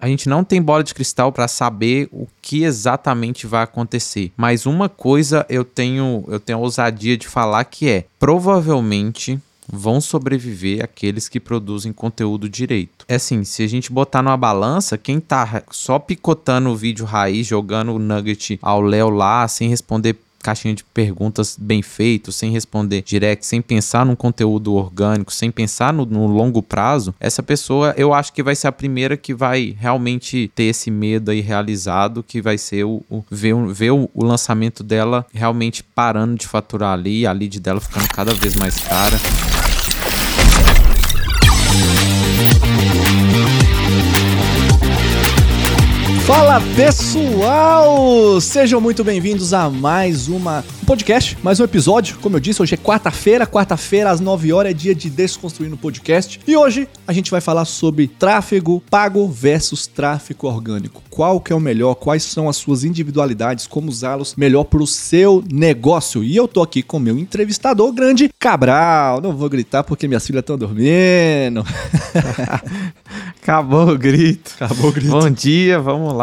a gente não tem bola de cristal para saber o que exatamente vai acontecer. Mas uma coisa eu tenho, eu tenho a ousadia de falar que é, provavelmente vão sobreviver aqueles que produzem conteúdo direito. É assim, se a gente botar numa balança, quem tá só picotando o vídeo raiz, jogando o nugget ao léu lá, sem responder caixinha de perguntas bem feito, sem responder direct, sem pensar num conteúdo orgânico, sem pensar no, no, longo prazo, essa pessoa eu acho que vai ser a primeira que vai realmente ter esse medo aí realizado, que vai ser o, o ver, ver o, o lançamento dela realmente parando de faturar ali, a lead dela ficando cada vez mais cara. Fala pessoal! Sejam muito bem-vindos a mais uma podcast, mais um episódio. Como eu disse, hoje é quarta-feira, quarta-feira às 9 horas é dia de Desconstruir no Podcast. E hoje a gente vai falar sobre tráfego pago versus tráfego orgânico. Qual que é o melhor? Quais são as suas individualidades? Como usá-los melhor para o seu negócio? E eu tô aqui com meu entrevistador grande, Cabral. Não vou gritar porque minhas filhas estão dormindo. Acabou o grito. Acabou o grito. Bom dia, vamos lá.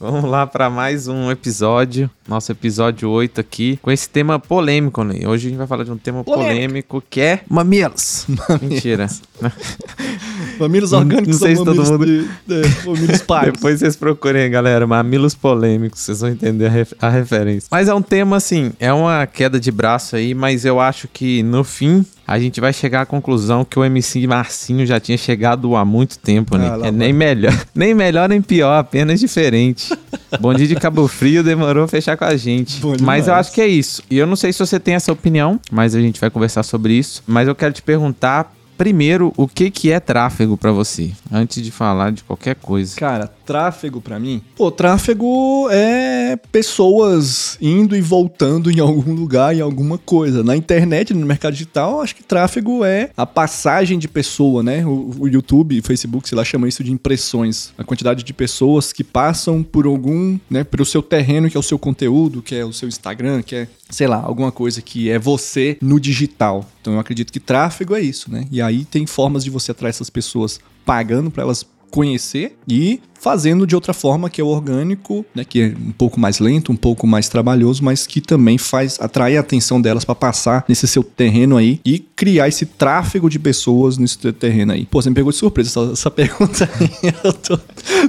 Vamos lá para mais um episódio, nosso episódio 8 aqui, com esse tema polêmico, né? Hoje a gente vai falar de um tema polêmico que é mamilos. Mentira. mamilos orgânicos não sei se todo mundo... de, de, mamilos pagos. Depois vocês procurem, galera, mamilos polêmicos, vocês vão entender a, ref a referência. Mas é um tema, assim, é uma queda de braço aí, mas eu acho que no fim a gente vai chegar à conclusão que o MC Marcinho já tinha chegado há muito tempo, né? Ah, é nem melhor, nem melhor nem pior, apenas diferente. Bom dia de Cabo Frio demorou a fechar com a gente. mas eu acho que é isso. E eu não sei se você tem essa opinião, mas a gente vai conversar sobre isso. Mas eu quero te perguntar primeiro, o que que é tráfego para você? Antes de falar de qualquer coisa. Cara, tráfego para mim? Pô, tráfego é pessoas indo e voltando em algum lugar, em alguma coisa. Na internet, no mercado digital, acho que tráfego é a passagem de pessoa, né? O, o YouTube, Facebook, sei lá, chama isso de impressões. A quantidade de pessoas que passam por algum, né, pelo seu terreno, que é o seu conteúdo, que é o seu Instagram, que é, sei lá, alguma coisa que é você no digital. Então eu acredito que tráfego é isso, né? E aí tem formas de você atrair essas pessoas pagando para elas conhecer e fazendo de outra forma que é o orgânico, né, que é um pouco mais lento, um pouco mais trabalhoso, mas que também faz atrai a atenção delas para passar nesse seu terreno aí e criar esse tráfego de pessoas nesse terreno aí. Pô, você me pegou de surpresa essa, essa pergunta aí. Eu tô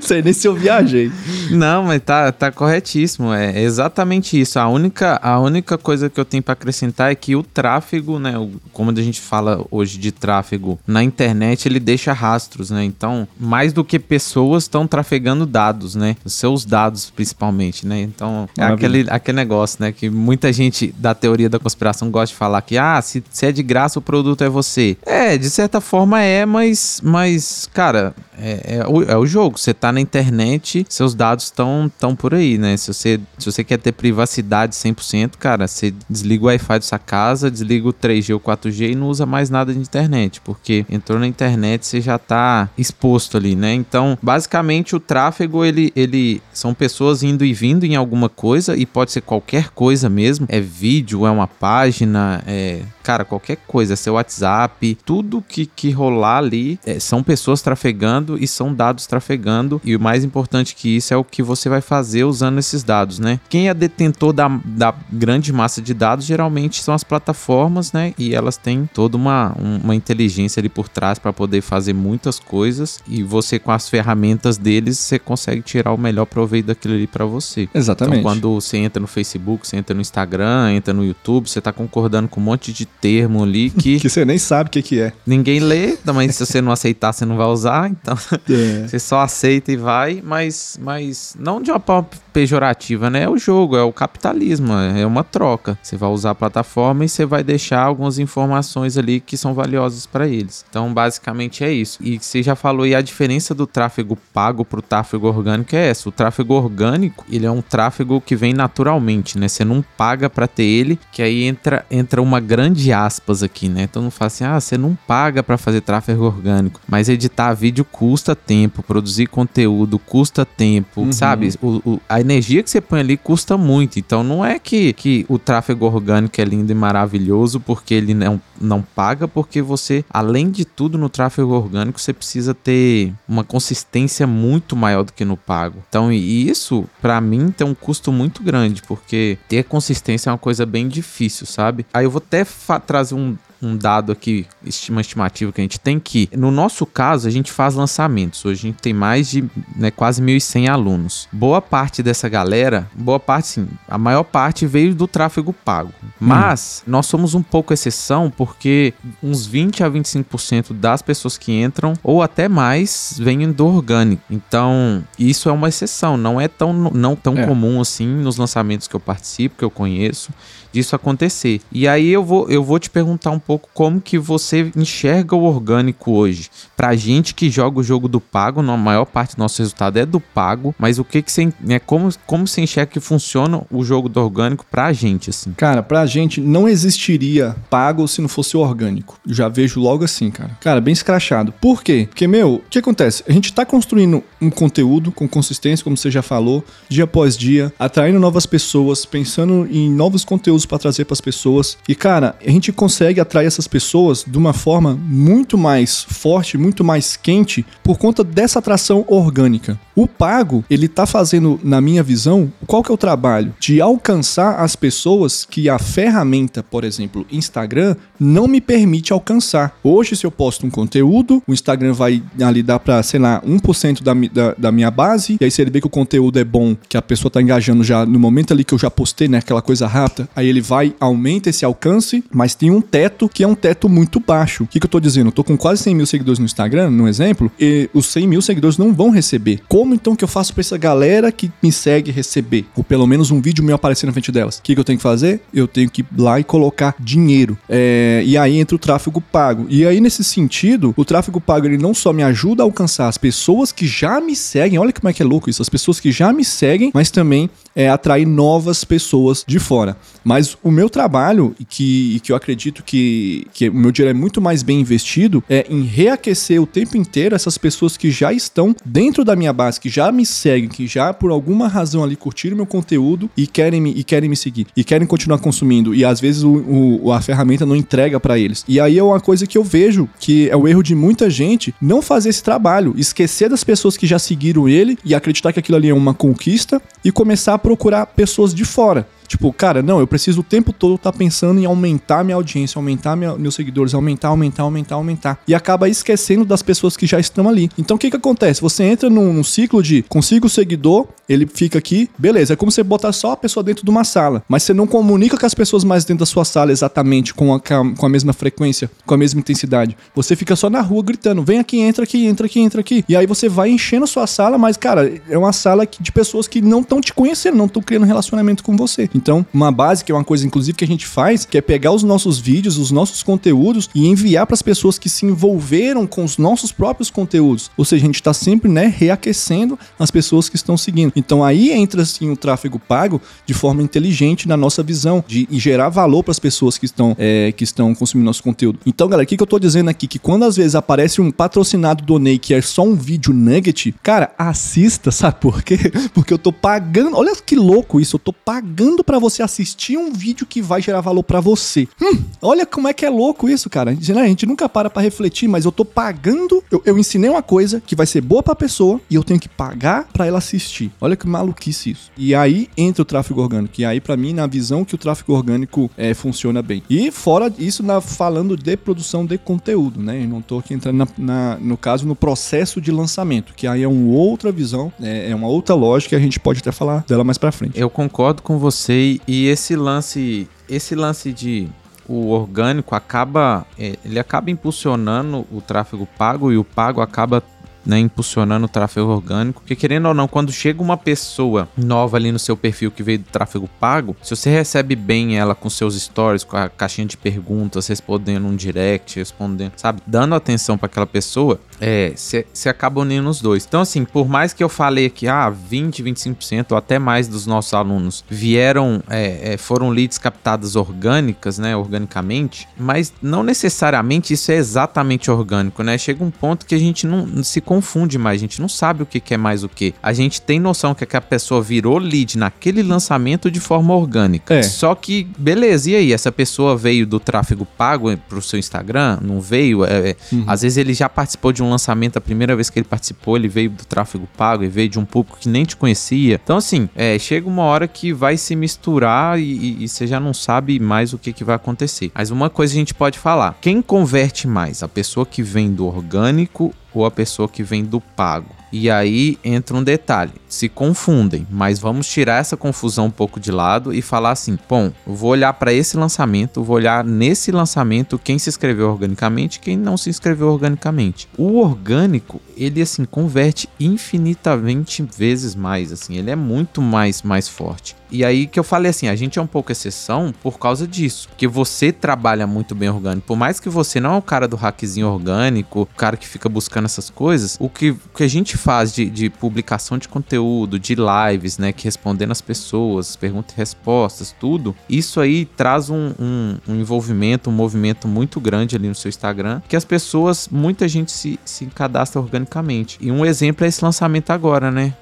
sei nem se eu viajei. Não, mas tá, tá corretíssimo. É exatamente isso. A única, a única coisa que eu tenho para acrescentar é que o tráfego, né, como a gente fala hoje de tráfego na internet, ele deixa rastros, né? Então, mais do que pessoas estão trafegando dados, né? Os seus dados, principalmente, né? Então, é aquele, aquele negócio, né? Que muita gente da teoria da conspiração gosta de falar que, ah, se, se é de graça, o produto é você. É, de certa forma é, mas, mas cara, é, é, o, é o jogo. Você tá na internet, seus dados estão tão por aí, né? Se você, se você quer ter privacidade 100%, cara, você desliga o Wi-Fi da sua casa, desliga o 3G ou 4G e não usa mais nada de internet, porque entrou na internet, você já tá exposto ali, né? Então, basicamente, o tráfego, ele, ele são pessoas indo e vindo em alguma coisa e pode ser qualquer coisa mesmo. É vídeo, é uma página, é cara, qualquer coisa, seu WhatsApp, tudo que, que rolar ali é, são pessoas trafegando e são dados trafegando. E o mais importante que isso é o que você vai fazer usando esses dados, né? Quem é detentor da, da grande massa de dados geralmente são as plataformas, né? E elas têm toda uma, uma inteligência ali por trás para poder fazer muitas coisas. E você, com as ferramentas deles, você consegue tirar o melhor proveito daquilo ali para você. Exatamente. Então, quando você entra no Facebook, você entra no Instagram, entra no YouTube, você tá concordando com um monte de termo ali que. que você nem sabe o que, que é. Ninguém lê, mas se você não aceitar, você não vai usar. Então, é. você só aceita e vai, mas, mas não de uma forma pejorativa, né? É o jogo, é o capitalismo, é uma troca. Você vai usar a plataforma e você vai deixar algumas informações ali que são valiosas para eles. Então, basicamente é isso. E você já falou aí a diferença do tráfego pago para o tráfego orgânico é essa. O tráfego orgânico, ele é um tráfego que vem naturalmente, né? Você não paga para ter ele, que aí entra, entra uma grande aspas aqui, né? Então não fala assim, ah, você não paga para fazer tráfego orgânico, mas editar vídeo custa tempo, produzir conteúdo custa tempo, uhum. sabe? O, o, a energia que você põe ali custa muito, então não é que, que o tráfego orgânico é lindo e maravilhoso porque ele é um, não paga, porque você, além de tudo, no tráfego orgânico, você precisa ter uma consistência muito maior do que no pago. Então, isso, para mim, tem um custo muito grande, porque ter consistência é uma coisa bem difícil, sabe? Aí eu vou até trazer um, um dado aqui, uma estimativa que a gente tem que, no nosso caso, a gente faz lançamentos. Hoje a gente tem mais de né, quase 1.100 alunos. Boa parte dessa galera, boa parte sim, a maior parte veio do tráfego pago. Mas hum. nós somos um pouco exceção porque uns 20 a 25% das pessoas que entram, ou até mais, vêm do orgânico. Então, isso é uma exceção, não é tão, não tão é. comum assim nos lançamentos que eu participo, que eu conheço disso acontecer. E aí eu vou, eu vou te perguntar um pouco como que você enxerga o orgânico hoje. Pra gente que joga o jogo do pago, na maior parte do nosso resultado é do pago, mas o que que você, né, como, como você enxerga que funciona o jogo do orgânico pra gente, assim? Cara, pra gente não existiria pago se não fosse orgânico. Já vejo logo assim, cara. Cara, bem escrachado. Por quê? Porque, meu, o que acontece? A gente tá construindo um conteúdo com consistência, como você já falou, dia após dia, atraindo novas pessoas, pensando em novos conteúdos para trazer para as pessoas. E cara, a gente consegue atrair essas pessoas de uma forma muito mais forte, muito mais quente por conta dessa atração orgânica. O pago, ele tá fazendo, na minha visão, qual que é o trabalho? De alcançar as pessoas que a ferramenta, por exemplo, Instagram, não me permite alcançar. Hoje, se eu posto um conteúdo, o Instagram vai ali dar para, sei lá, 1% da, da, da minha base, e aí se ele vê que o conteúdo é bom, que a pessoa tá engajando já no momento ali que eu já postei, né, aquela coisa rápida, aí ele vai, aumenta esse alcance, mas tem um teto que é um teto muito baixo. O que, que eu tô dizendo? Eu tô com quase 100 mil seguidores no Instagram, no exemplo, e os 100 mil seguidores não vão receber. Como então que eu faço pra essa galera que me segue receber? Ou pelo menos um vídeo meu aparecer na frente delas? O que, que eu tenho que fazer? Eu tenho que ir lá e colocar dinheiro. É, e aí entra o tráfego pago. E aí, nesse sentido, o tráfego pago ele não só me ajuda a alcançar as pessoas que já me seguem, olha como é que é louco isso, as pessoas que já me seguem, mas também é atrair novas pessoas de fora. Mas o meu trabalho, que, que eu acredito que, que o meu dinheiro é muito mais bem investido, é em reaquecer o tempo inteiro essas pessoas que já estão dentro da minha base, que já me seguem, que já por alguma razão ali curtiram meu conteúdo e querem me, e querem me seguir, e querem continuar consumindo. E às vezes o, o a ferramenta não entrega para eles. E aí é uma coisa que eu vejo que é o erro de muita gente não fazer esse trabalho, esquecer das pessoas que já seguiram ele e acreditar que aquilo ali é uma conquista e começar a procurar pessoas de fora. Tipo, cara, não, eu preciso o tempo todo estar tá pensando em aumentar minha audiência, aumentar minha, meus seguidores, aumentar, aumentar, aumentar, aumentar. E acaba esquecendo das pessoas que já estão ali. Então o que que acontece? Você entra num, num ciclo de consigo o seguidor, ele fica aqui, beleza. É como você botar só a pessoa dentro de uma sala, mas você não comunica com as pessoas mais dentro da sua sala exatamente com a, com a mesma frequência, com a mesma intensidade. Você fica só na rua gritando: vem aqui, entra aqui, entra aqui, entra aqui. E aí você vai enchendo a sua sala, mas, cara, é uma sala de pessoas que não estão te conhecendo, não estão criando relacionamento com você. Então, uma base que é uma coisa, inclusive, que a gente faz, que é pegar os nossos vídeos, os nossos conteúdos e enviar para as pessoas que se envolveram com os nossos próprios conteúdos. Ou seja, a gente está sempre, né, reaquecendo as pessoas que estão seguindo. Então aí entra sim o tráfego pago de forma inteligente na nossa visão de gerar valor para as pessoas que estão, é, que estão consumindo nosso conteúdo. Então, galera, o que, que eu tô dizendo aqui? Que quando às vezes aparece um patrocinado do Ney que é só um vídeo nugget, cara, assista, sabe por quê? Porque eu tô pagando. Olha que louco isso, eu tô pagando para você assistir um vídeo que vai gerar valor para você. Hum, olha como é que é louco isso, cara. A gente nunca para pra refletir, mas eu tô pagando. Eu, eu ensinei uma coisa que vai ser boa pra pessoa e eu tenho que pagar para ela assistir. Olha que maluquice isso. E aí entra o tráfego orgânico. E aí, para mim, na visão que o tráfego orgânico é, funciona bem. E fora isso, na, falando de produção de conteúdo, né? Eu não tô aqui entrando, na, na, no caso, no processo de lançamento, que aí é uma outra visão, é, é uma outra lógica a gente pode até falar dela mais pra frente. Eu concordo com você e esse lance, esse lance de o orgânico acaba, é, ele acaba impulsionando o tráfego pago e o pago acaba né, impulsionando o tráfego orgânico. Porque querendo ou não, quando chega uma pessoa nova ali no seu perfil que veio do tráfego pago, se você recebe bem ela com seus stories, com a caixinha de perguntas, respondendo um direct, respondendo, sabe, dando atenção para aquela pessoa, é, você acaba unindo os dois. Então, assim, por mais que eu falei que ah, 20, 25% ou até mais dos nossos alunos vieram, é, é, foram leads captadas orgânicas, né, organicamente, mas não necessariamente isso é exatamente orgânico, né? Chega um ponto que a gente não se confunde mais, a gente não sabe o que, que é mais o que. A gente tem noção que, que a pessoa virou lead naquele lançamento de forma orgânica. É. Só que, beleza, e aí? Essa pessoa veio do tráfego pago pro seu Instagram? Não veio? É, é, uhum. Às vezes ele já participou de um lançamento, a primeira vez que ele participou, ele veio do tráfego pago e veio de um público que nem te conhecia. Então, assim, é, chega uma hora que vai se misturar e, e, e você já não sabe mais o que, que vai acontecer. Mas uma coisa a gente pode falar: quem converte mais? A pessoa que vem do orgânico ou a pessoa que vem do pago? E aí entra um detalhe: se confundem, mas vamos tirar essa confusão um pouco de lado e falar assim: bom, vou olhar para esse lançamento, vou olhar nesse lançamento quem se inscreveu organicamente quem não se inscreveu organicamente. O orgânico, ele assim converte infinitamente vezes mais, assim, ele é muito mais mais forte. E aí que eu falei assim, a gente é um pouco exceção por causa disso. Porque você trabalha muito bem orgânico. Por mais que você não é o cara do hackzinho orgânico, o cara que fica buscando essas coisas, o que, o que a gente faz de, de publicação de conteúdo, de lives, né? Que respondendo as pessoas, perguntas e respostas, tudo, isso aí traz um, um, um envolvimento, um movimento muito grande ali no seu Instagram, que as pessoas, muita gente se, se cadastra organicamente. E um exemplo é esse lançamento agora, né?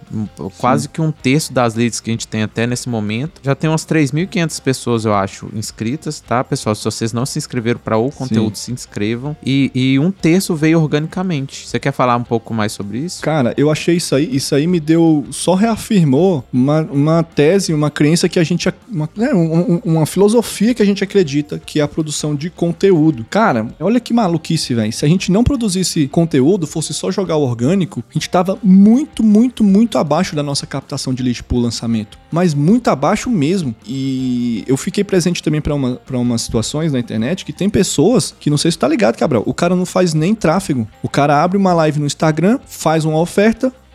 Quase Sim. que um terço das leads que a gente tem até nesse momento. Já tem umas 3.500 pessoas, eu acho, inscritas, tá, pessoal? Se vocês não se inscreveram para o conteúdo, Sim. se inscrevam. E, e, um terço veio organicamente. Você quer falar um pouco mais sobre isso? Cara, eu achei isso aí, isso aí me deu, só reafirmou uma, uma tese, uma crença que a gente, uma, né, uma, uma filosofia que a gente acredita, que é a produção de conteúdo. Cara, olha que maluquice, velho. Se a gente não produzisse conteúdo, fosse só jogar o orgânico, a gente tava muito, muito, muito abaixo da nossa captação de lead pro lançamento. Mas muito abaixo mesmo. E eu fiquei presente também para uma, pra umas situações na internet que tem pessoas que não sei se tá ligado, Cabral. O cara não faz nem tráfego. O cara abre uma live no Instagram, faz uma oferta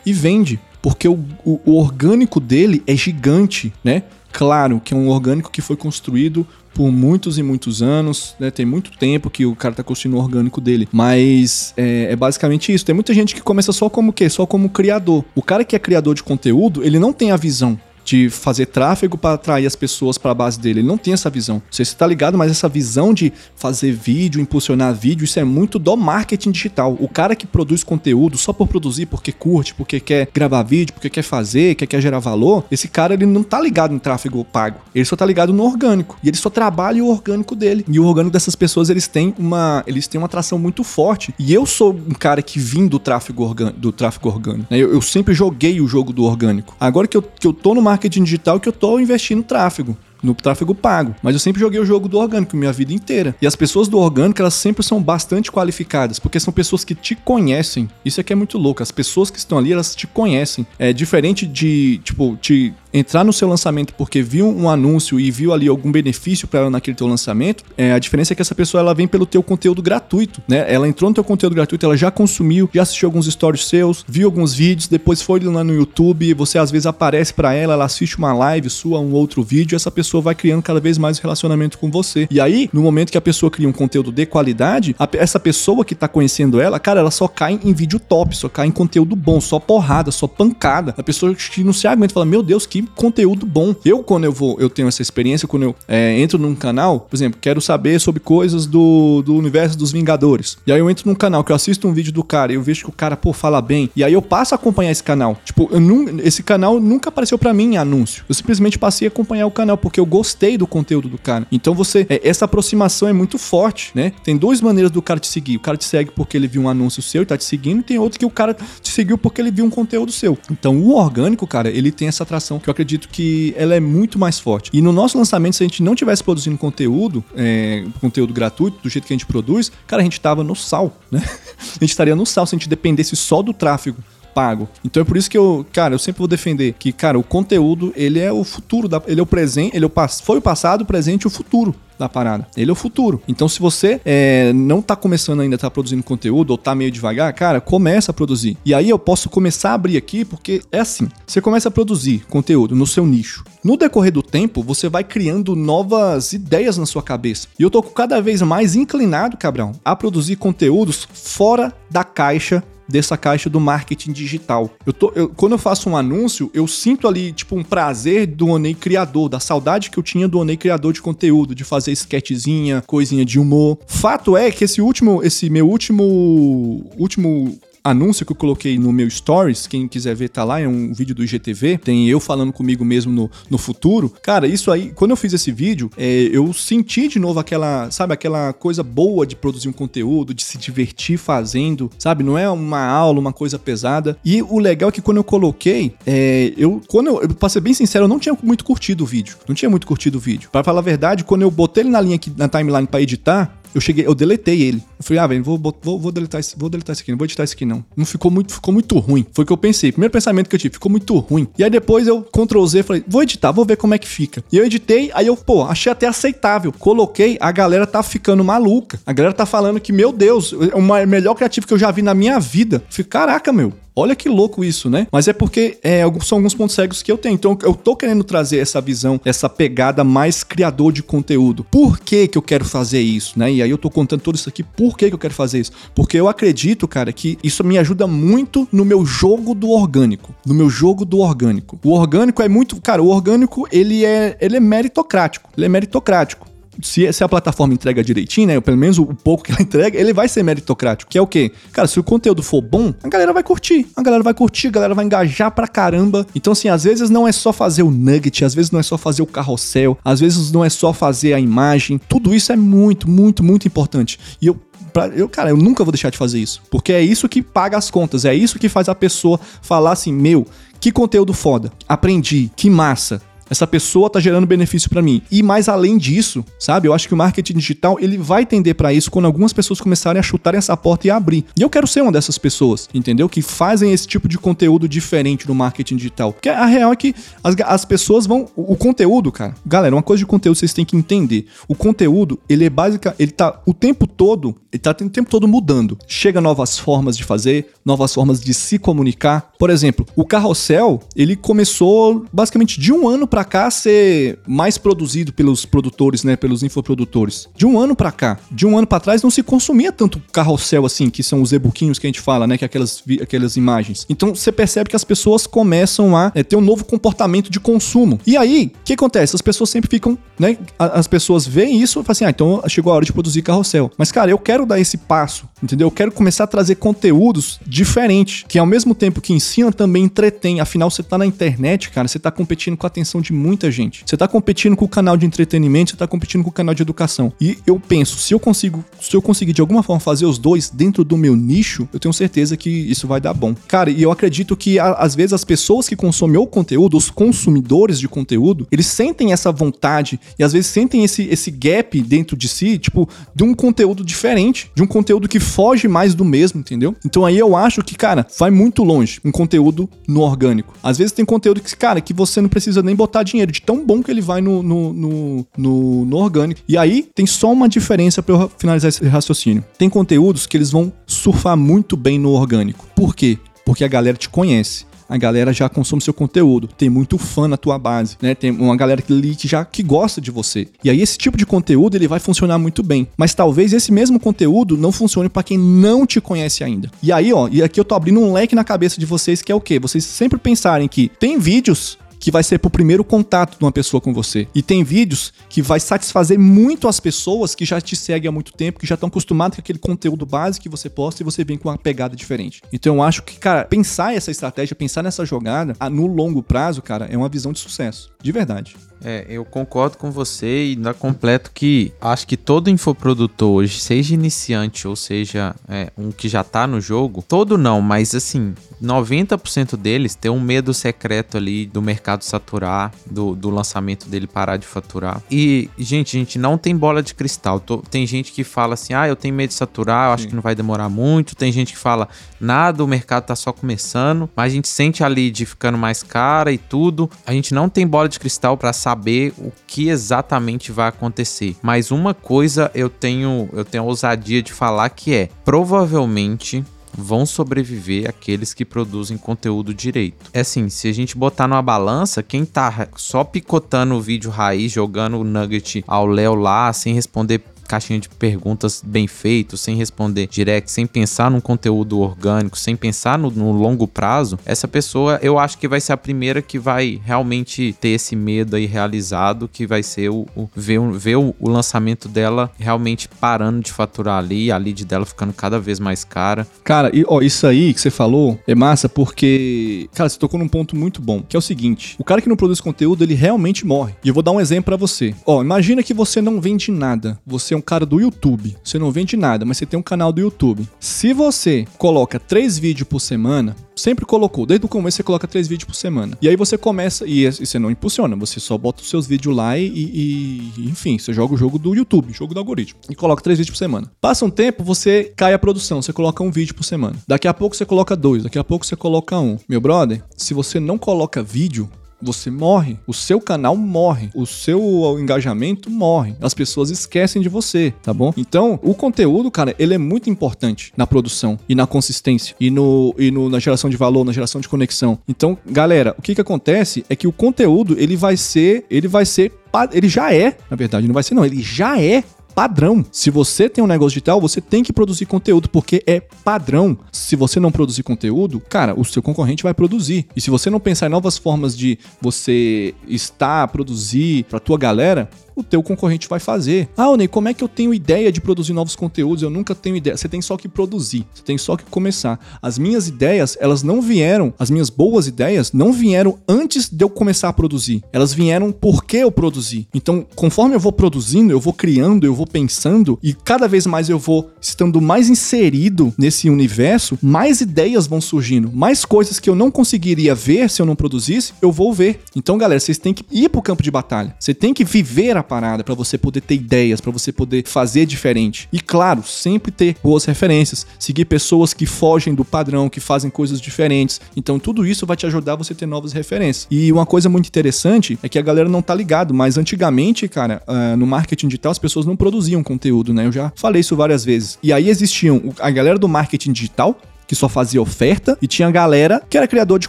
e vende. Porque o, o, o orgânico dele é gigante, né? Claro que é um orgânico que foi construído por muitos e muitos anos, né? Tem muito tempo que o cara tá construindo o orgânico dele. Mas é, é, basicamente isso. Tem muita gente que começa só como o quê? Só como criador. O cara que é criador de conteúdo, ele não tem a visão de fazer tráfego para atrair as pessoas para a base dele. Ele não tem essa visão. Você está ligado, mas essa visão de fazer vídeo, impulsionar vídeo, isso é muito do marketing digital. O cara que produz conteúdo só por produzir, porque curte, porque quer gravar vídeo, porque quer fazer, quer, quer gerar valor, esse cara ele não tá ligado em tráfego pago. Ele só tá ligado no orgânico. E ele só trabalha o orgânico dele. E o orgânico dessas pessoas, eles têm uma, eles têm uma atração muito forte. E eu sou um cara que vim do tráfego, orgânico, do tráfego orgânico. Né? Eu, eu sempre joguei o jogo do orgânico. Agora que eu, que eu tô no marketing digital que eu tô investindo tráfego no tráfego pago. Mas eu sempre joguei o jogo do orgânico minha vida inteira. E as pessoas do orgânico, elas sempre são bastante qualificadas, porque são pessoas que te conhecem. Isso aqui é muito louco. As pessoas que estão ali, elas te conhecem. É diferente de, tipo, te entrar no seu lançamento porque viu um anúncio e viu ali algum benefício para ela naquele teu lançamento, é, a diferença é que essa pessoa ela vem pelo teu conteúdo gratuito, né? Ela entrou no teu conteúdo gratuito, ela já consumiu, já assistiu alguns stories seus, viu alguns vídeos, depois foi lá no YouTube, você às vezes aparece para ela, ela assiste uma live sua, um outro vídeo, essa pessoa vai criando cada vez mais relacionamento com você. E aí, no momento que a pessoa cria um conteúdo de qualidade, a, essa pessoa que tá conhecendo ela, cara, ela só cai em vídeo top, só cai em conteúdo bom, só porrada, só pancada. A pessoa que não se aguenta fala: Meu Deus, que conteúdo bom. Eu, quando eu vou, eu tenho essa experiência, quando eu é, entro num canal, por exemplo, quero saber sobre coisas do, do universo dos Vingadores. E aí eu entro num canal que eu assisto um vídeo do cara e eu vejo que o cara, pô, fala bem. E aí eu passo a acompanhar esse canal. Tipo, eu esse canal nunca apareceu para mim em anúncio. Eu simplesmente passei a acompanhar o canal porque eu gostei do conteúdo do cara. Então você, é, essa aproximação é muito forte, né? Tem duas maneiras do cara te seguir. O cara te segue porque ele viu um anúncio seu e tá te seguindo, e tem outro que o cara te seguiu porque ele viu um conteúdo seu. Então o orgânico, cara, ele tem essa atração que eu acredito que ela é muito mais forte. E no nosso lançamento, se a gente não tivesse produzindo conteúdo, é, conteúdo gratuito, do jeito que a gente produz, cara, a gente tava no sal, né? A gente estaria no sal se a gente dependesse só do tráfego pago. Então é por isso que eu, cara, eu sempre vou defender que, cara, o conteúdo, ele é o futuro, da, ele é o presente, ele é o, foi o passado, o presente e o futuro da parada. Ele é o futuro. Então, se você é, não tá começando ainda, tá produzindo conteúdo ou tá meio devagar, cara, começa a produzir. E aí eu posso começar a abrir aqui, porque é assim: você começa a produzir conteúdo no seu nicho. No decorrer do tempo, você vai criando novas ideias na sua cabeça. E eu tô cada vez mais inclinado, cabrão, a produzir conteúdos fora da caixa dessa caixa do marketing digital. Eu tô, eu, quando eu faço um anúncio, eu sinto ali, tipo, um prazer do Onei criador, da saudade que eu tinha do Onei criador de conteúdo, de fazer sketchzinha, coisinha de humor. Fato é que esse último, esse meu último, último anúncio que eu coloquei no meu Stories, quem quiser ver tá lá, é um vídeo do IGTV, tem eu falando comigo mesmo no, no futuro. Cara, isso aí, quando eu fiz esse vídeo, é, eu senti de novo aquela, sabe, aquela coisa boa de produzir um conteúdo, de se divertir fazendo, sabe? Não é uma aula, uma coisa pesada. E o legal é que quando eu coloquei, é, eu, quando eu, pra ser bem sincero, eu não tinha muito curtido o vídeo. Não tinha muito curtido o vídeo. Para falar a verdade, quando eu botei ele na linha aqui, na timeline para editar, eu cheguei, eu deletei ele. Eu falei, ah, velho, vou, vou, vou, deletar vou deletar esse aqui, não vou editar esse aqui, não. Não ficou muito, ficou muito ruim. Foi o que eu pensei. Primeiro pensamento que eu tive, ficou muito ruim. E aí depois eu Ctrl Z, falei, vou editar, vou ver como é que fica. E eu editei, aí eu, pô, achei até aceitável. Coloquei, a galera tá ficando maluca. A galera tá falando que, meu Deus, é o melhor criativo que eu já vi na minha vida. Falei, caraca, meu, Olha que louco isso, né? Mas é porque é, são alguns pontos cegos que eu tenho. Então eu tô querendo trazer essa visão, essa pegada mais criador de conteúdo. Por que que eu quero fazer isso, né? E aí eu tô contando tudo isso aqui. Por que que eu quero fazer isso? Porque eu acredito, cara, que isso me ajuda muito no meu jogo do orgânico. No meu jogo do orgânico. O orgânico é muito, cara, o orgânico ele é, ele é meritocrático. Ele é meritocrático se, se a plataforma entrega direitinho, né? Pelo menos o pouco que ela entrega, ele vai ser meritocrático. Que é o quê? Cara, se o conteúdo for bom, a galera vai curtir. A galera vai curtir, a galera vai engajar pra caramba. Então, assim, às vezes não é só fazer o nugget, às vezes não é só fazer o carrossel, às vezes não é só fazer a imagem. Tudo isso é muito, muito, muito importante. E eu Pra, eu, cara, eu nunca vou deixar de fazer isso. Porque é isso que paga as contas, é isso que faz a pessoa falar assim: meu, que conteúdo foda. Aprendi, que massa essa pessoa tá gerando benefício para mim. E mais além disso, sabe? Eu acho que o marketing digital, ele vai tender para isso quando algumas pessoas começarem a chutarem essa porta e abrir. E eu quero ser uma dessas pessoas, entendeu? Que fazem esse tipo de conteúdo diferente no marketing digital. Porque a real é que as, as pessoas vão... O, o conteúdo, cara... Galera, uma coisa de conteúdo vocês têm que entender. O conteúdo, ele é básica... Ele tá o tempo todo... Ele tá o tempo todo mudando. Chega novas formas de fazer, novas formas de se comunicar. Por exemplo, o carrossel, ele começou basicamente de um ano para para cá ser mais produzido pelos produtores, né, pelos infoprodutores. De um ano para cá, de um ano para trás não se consumia tanto carrossel assim, que são os e-bookinhos que a gente fala, né, que é aquelas aquelas imagens. Então você percebe que as pessoas começam a é, ter um novo comportamento de consumo. E aí, o que acontece? As pessoas sempre ficam, né, as pessoas veem isso e falam assim: "Ah, então chegou a hora de produzir carrossel". Mas cara, eu quero dar esse passo, entendeu? Eu quero começar a trazer conteúdos diferentes, que ao mesmo tempo que ensina também entretém. Afinal, você tá na internet, cara, você tá competindo com a atenção de muita gente. Você tá competindo com o canal de entretenimento, você tá competindo com o canal de educação. E eu penso, se eu consigo, se eu conseguir de alguma forma fazer os dois dentro do meu nicho, eu tenho certeza que isso vai dar bom. Cara, e eu acredito que às vezes as pessoas que consomem o conteúdo, os consumidores de conteúdo, eles sentem essa vontade e às vezes sentem esse, esse gap dentro de si, tipo, de um conteúdo diferente, de um conteúdo que foge mais do mesmo, entendeu? Então aí eu acho que, cara, vai muito longe um conteúdo no orgânico. Às vezes tem conteúdo que, cara, que você não precisa nem botar dinheiro, de tão bom que ele vai no, no, no, no, no orgânico. E aí tem só uma diferença para eu finalizar esse raciocínio. Tem conteúdos que eles vão surfar muito bem no orgânico. Por quê? Porque a galera te conhece a galera já consome seu conteúdo, tem muito fã na tua base, né? Tem uma galera que, que já que gosta de você. E aí esse tipo de conteúdo ele vai funcionar muito bem. Mas talvez esse mesmo conteúdo não funcione para quem não te conhece ainda. E aí, ó, e aqui eu tô abrindo um leque na cabeça de vocês que é o quê? Vocês sempre pensarem que tem vídeos que vai ser pro primeiro contato de uma pessoa com você. E tem vídeos que vai satisfazer muito as pessoas que já te seguem há muito tempo, que já estão acostumadas com aquele conteúdo básico que você posta e você vem com uma pegada diferente. Então eu acho que, cara, pensar essa estratégia, pensar nessa jogada, no longo prazo, cara, é uma visão de sucesso. De verdade. É, eu concordo com você e ainda completo que acho que todo infoprodutor hoje, seja iniciante ou seja é, um que já tá no jogo, todo não, mas assim, 90% deles tem um medo secreto ali do mercado saturar, do, do lançamento dele parar de faturar. E, gente, a gente não tem bola de cristal. Tô, tem gente que fala assim, ah, eu tenho medo de saturar, eu acho Sim. que não vai demorar muito. Tem gente que fala, nada, o mercado tá só começando, mas a gente sente a lead ficando mais cara e tudo. A gente não tem bola de cristal para saber saber o que exatamente vai acontecer. Mas uma coisa eu tenho, eu tenho a ousadia de falar que é, provavelmente vão sobreviver aqueles que produzem conteúdo direito. É assim, se a gente botar numa balança, quem tá só picotando o vídeo raiz, jogando o nugget ao léu lá, sem responder caixinha de perguntas bem feito, sem responder direct, sem pensar num conteúdo orgânico, sem pensar no, no longo prazo, essa pessoa eu acho que vai ser a primeira que vai realmente ter esse medo aí realizado, que vai ser o, o ver, ver o, o, lançamento dela realmente parando de faturar ali, a lead dela ficando cada vez mais cara. Cara, e, ó, isso aí que você falou é massa porque, cara, você tocou num ponto muito bom, que é o seguinte: o cara que não produz conteúdo, ele realmente morre. E eu vou dar um exemplo para você. Ó, imagina que você não vende nada. Você é um cara do YouTube. Você não vende nada, mas você tem um canal do YouTube. Se você coloca três vídeos por semana, sempre colocou, desde o começo você coloca três vídeos por semana. E aí você começa, e, e você não impulsiona, você só bota os seus vídeos lá e, e, enfim, você joga o jogo do YouTube, jogo do algoritmo, e coloca três vídeos por semana. Passa um tempo, você cai a produção, você coloca um vídeo por semana. Daqui a pouco você coloca dois, daqui a pouco você coloca um. Meu brother, se você não coloca vídeo, você morre. O seu canal morre. O seu engajamento morre. As pessoas esquecem de você, tá bom? Então, o conteúdo, cara, ele é muito importante na produção e na consistência e, no, e no, na geração de valor, na geração de conexão. Então, galera, o que que acontece é que o conteúdo, ele vai ser, ele vai ser ele já é, na verdade, não vai ser não, ele já é padrão. Se você tem um negócio digital, você tem que produzir conteúdo, porque é padrão. Se você não produzir conteúdo, cara, o seu concorrente vai produzir. E se você não pensar em novas formas de você estar, produzir para tua galera, o teu concorrente vai fazer. Ah, Ney, como é que eu tenho ideia de produzir novos conteúdos? Eu nunca tenho ideia. Você tem só que produzir, você tem só que começar. As minhas ideias, elas não vieram, as minhas boas ideias não vieram antes de eu começar a produzir. Elas vieram porque eu produzi. Então, conforme eu vou produzindo, eu vou criando, eu vou pensando e cada vez mais eu vou estando mais inserido nesse universo, mais ideias vão surgindo, mais coisas que eu não conseguiria ver se eu não produzisse, eu vou ver. Então, galera, vocês têm que ir pro campo de batalha. Você tem que viver a a parada, para você poder ter ideias, para você poder fazer diferente. E claro, sempre ter boas referências, seguir pessoas que fogem do padrão, que fazem coisas diferentes. Então tudo isso vai te ajudar a você ter novas referências. E uma coisa muito interessante é que a galera não tá ligado, mas antigamente, cara, uh, no marketing digital as pessoas não produziam conteúdo, né? Eu já falei isso várias vezes. E aí existiam a galera do marketing digital, que só fazia oferta, e tinha galera que era criador de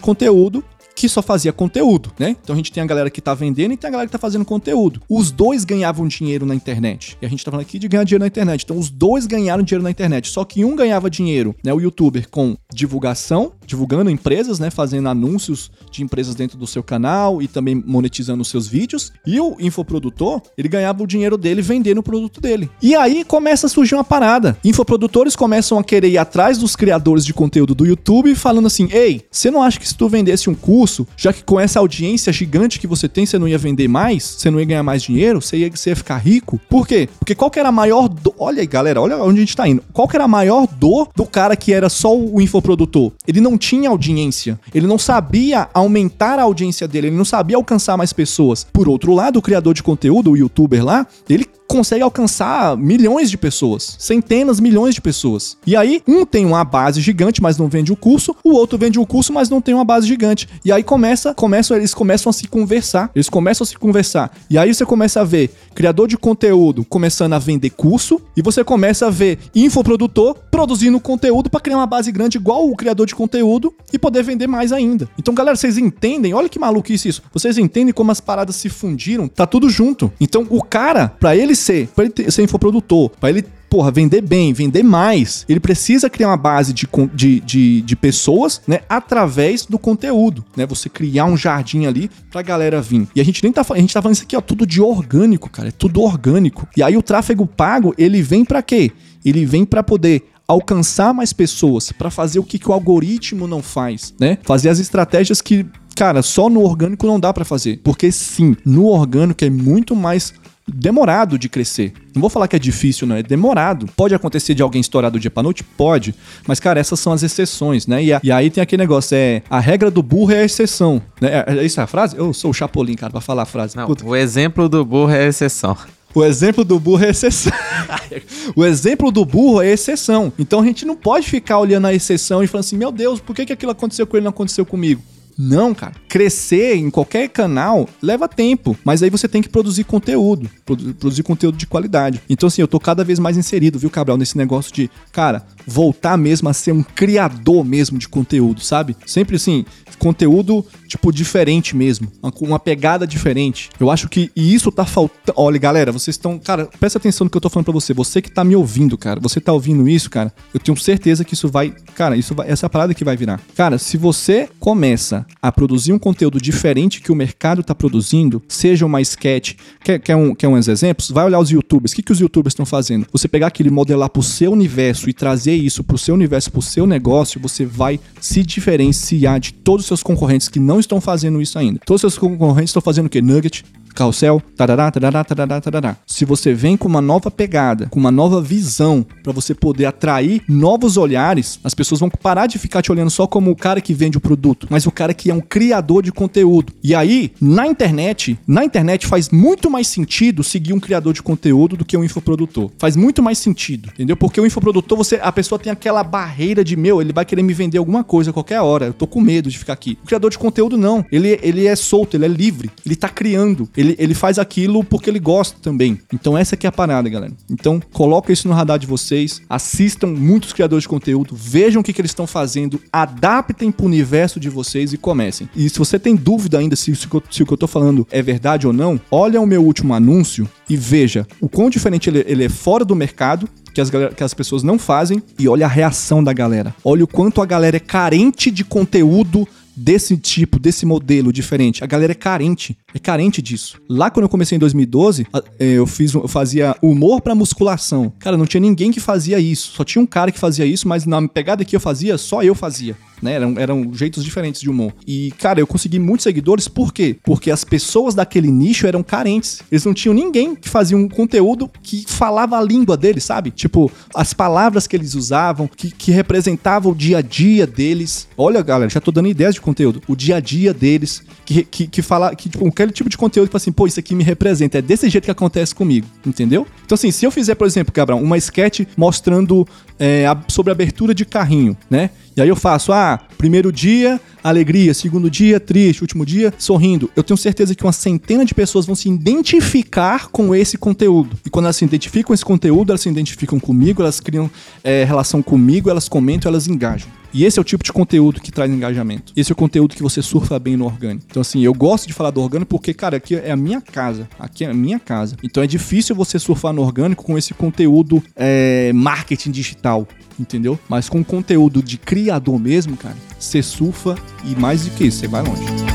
conteúdo que só fazia conteúdo, né? Então a gente tem a galera que tá vendendo e tem a galera que tá fazendo conteúdo. Os dois ganhavam dinheiro na internet. E a gente tá falando aqui de ganhar dinheiro na internet. Então os dois ganharam dinheiro na internet. Só que um ganhava dinheiro, né? O youtuber com divulgação, divulgando empresas, né? Fazendo anúncios de empresas dentro do seu canal e também monetizando os seus vídeos. E o infoprodutor, ele ganhava o dinheiro dele vendendo o produto dele. E aí começa a surgir uma parada. Infoprodutores começam a querer ir atrás dos criadores de conteúdo do YouTube falando assim: ei, você não acha que se tu vendesse um curso curso, já que com essa audiência gigante que você tem, você não ia vender mais, você não ia ganhar mais dinheiro, você ia, você ia ficar rico. Por quê? Porque qual que era a maior dor? Olha aí, galera, olha onde a gente tá indo. Qual que era a maior dor do cara que era só o infoprodutor? Ele não tinha audiência, ele não sabia aumentar a audiência dele, ele não sabia alcançar mais pessoas. Por outro lado, o criador de conteúdo, o youtuber lá, ele consegue alcançar milhões de pessoas, centenas, milhões de pessoas. E aí, um tem uma base gigante, mas não vende o curso, o outro vende o curso, mas não tem uma base gigante. E aí começa, começam, eles começam a se conversar. Eles começam a se conversar. E aí você começa a ver criador de conteúdo começando a vender curso e você começa a ver infoprodutor produzindo conteúdo para criar uma base grande igual o criador de conteúdo e poder vender mais ainda. Então, galera, vocês entendem? Olha que maluquice isso. Vocês entendem como as paradas se fundiram? Tá tudo junto. Então, o cara, para ele ser, para ele ser infoprodutor, para ele porra, vender bem, vender mais, ele precisa criar uma base de, de, de, de, pessoas, né, através do conteúdo, né? Você criar um jardim ali pra galera vir. E a gente nem tá a gente tá falando isso aqui, ó, tudo de orgânico, cara, é tudo orgânico. E aí o tráfego pago, ele vem para quê? Ele vem para poder alcançar mais pessoas, para fazer o que, que o algoritmo não faz, né? Fazer as estratégias que Cara, só no orgânico não dá para fazer. Porque sim, no orgânico é muito mais demorado de crescer. Não vou falar que é difícil, não, é demorado. Pode acontecer de alguém estourar do dia pra noite? Pode. Mas, cara, essas são as exceções, né? E, a, e aí tem aquele negócio, é a regra do burro é a exceção. Né? É, é isso a frase? Eu sou o Chapolin, cara, pra falar a frase. Não, Puta. o exemplo do burro é a exceção. O exemplo do burro é exceção. o exemplo do burro é exceção. Então a gente não pode ficar olhando a exceção e falando assim: meu Deus, por que, que aquilo aconteceu com ele e não aconteceu comigo? Não, cara. Crescer em qualquer canal leva tempo, mas aí você tem que produzir conteúdo, produzir conteúdo de qualidade. Então, assim, eu tô cada vez mais inserido, viu, Cabral, nesse negócio de, cara, voltar mesmo a ser um criador mesmo de conteúdo, sabe? Sempre assim, conteúdo tipo, diferente mesmo. Uma, uma pegada diferente. Eu acho que e isso tá faltando. Olha, galera, vocês estão. Cara, presta atenção no que eu tô falando pra você. Você que tá me ouvindo, cara. Você tá ouvindo isso, cara. Eu tenho certeza que isso vai. Cara, isso vai. Essa é parada que vai virar. Cara, se você começa a produzir um conteúdo diferente que o mercado tá produzindo, seja uma sketch. Quer, quer, um, quer uns exemplos? Vai olhar os youtubers. O que, que os youtubers estão fazendo? Você pegar aquele modelar pro seu universo e trazer isso pro seu universo, pro seu negócio, você vai se diferenciar de todos os seus concorrentes que não estão fazendo isso ainda. Todos os seus concorrentes estão fazendo o quê? Nugget, carrossel, tarará, tarará, tarará, tarará. Se você vem com uma nova pegada, com uma nova visão, para você poder atrair novos olhares, as pessoas vão parar de ficar te olhando só como o cara que vende o produto, mas o cara que é um criador de conteúdo. E aí, na internet, na internet faz muito mais sentido seguir um criador de conteúdo do que um infoprodutor. Faz muito mais sentido, entendeu? Porque o infoprodutor, você, a pessoa tem aquela barreira de meu, ele vai querer me vender alguma coisa a qualquer hora. Eu tô com medo de ficar aqui. O criador de conteúdo não, ele, ele é solto, ele é livre, ele tá criando, ele ele, ele faz aquilo porque ele gosta também. Então essa que é a parada, galera. Então coloca isso no radar de vocês, assistam muitos criadores de conteúdo, vejam o que, que eles estão fazendo, adaptem pro universo de vocês e comecem. E se você tem dúvida ainda se, se, se o que eu tô falando é verdade ou não, olha o meu último anúncio e veja o quão diferente ele, ele é fora do mercado que as, que as pessoas não fazem e olha a reação da galera. Olha o quanto a galera é carente de conteúdo desse tipo, desse modelo diferente. A galera é carente, é carente disso. Lá quando eu comecei em 2012, é, eu fiz, eu fazia humor para musculação. Cara, não tinha ninguém que fazia isso. Só tinha um cara que fazia isso, mas na pegada que eu fazia, só eu fazia né? Eram, eram jeitos diferentes de humor. E, cara, eu consegui muitos seguidores, por quê? Porque as pessoas daquele nicho eram carentes. Eles não tinham ninguém que fazia um conteúdo que falava a língua deles, sabe? Tipo, as palavras que eles usavam, que, que representavam o dia a dia deles. Olha, galera, já tô dando ideias de conteúdo. O dia a dia deles, que, que, que fala, que, tipo, aquele tipo de conteúdo que fala assim, pô, isso aqui me representa. É desse jeito que acontece comigo, entendeu? Então, assim, se eu fizer, por exemplo, Gabriel, uma sketch mostrando é, sobre abertura de carrinho, né? E aí eu faço, ah, primeiro dia, alegria, segundo dia, triste, último dia, sorrindo. Eu tenho certeza que uma centena de pessoas vão se identificar com esse conteúdo. E quando elas se identificam com esse conteúdo, elas se identificam comigo, elas criam é, relação comigo, elas comentam, elas engajam. E esse é o tipo de conteúdo que traz engajamento. Esse é o conteúdo que você surfa bem no orgânico. Então, assim, eu gosto de falar do orgânico porque, cara, aqui é a minha casa. Aqui é a minha casa. Então é difícil você surfar no orgânico com esse conteúdo é, marketing digital entendeu? Mas com conteúdo de criador mesmo, cara, você surfa e mais do que isso, você vai longe.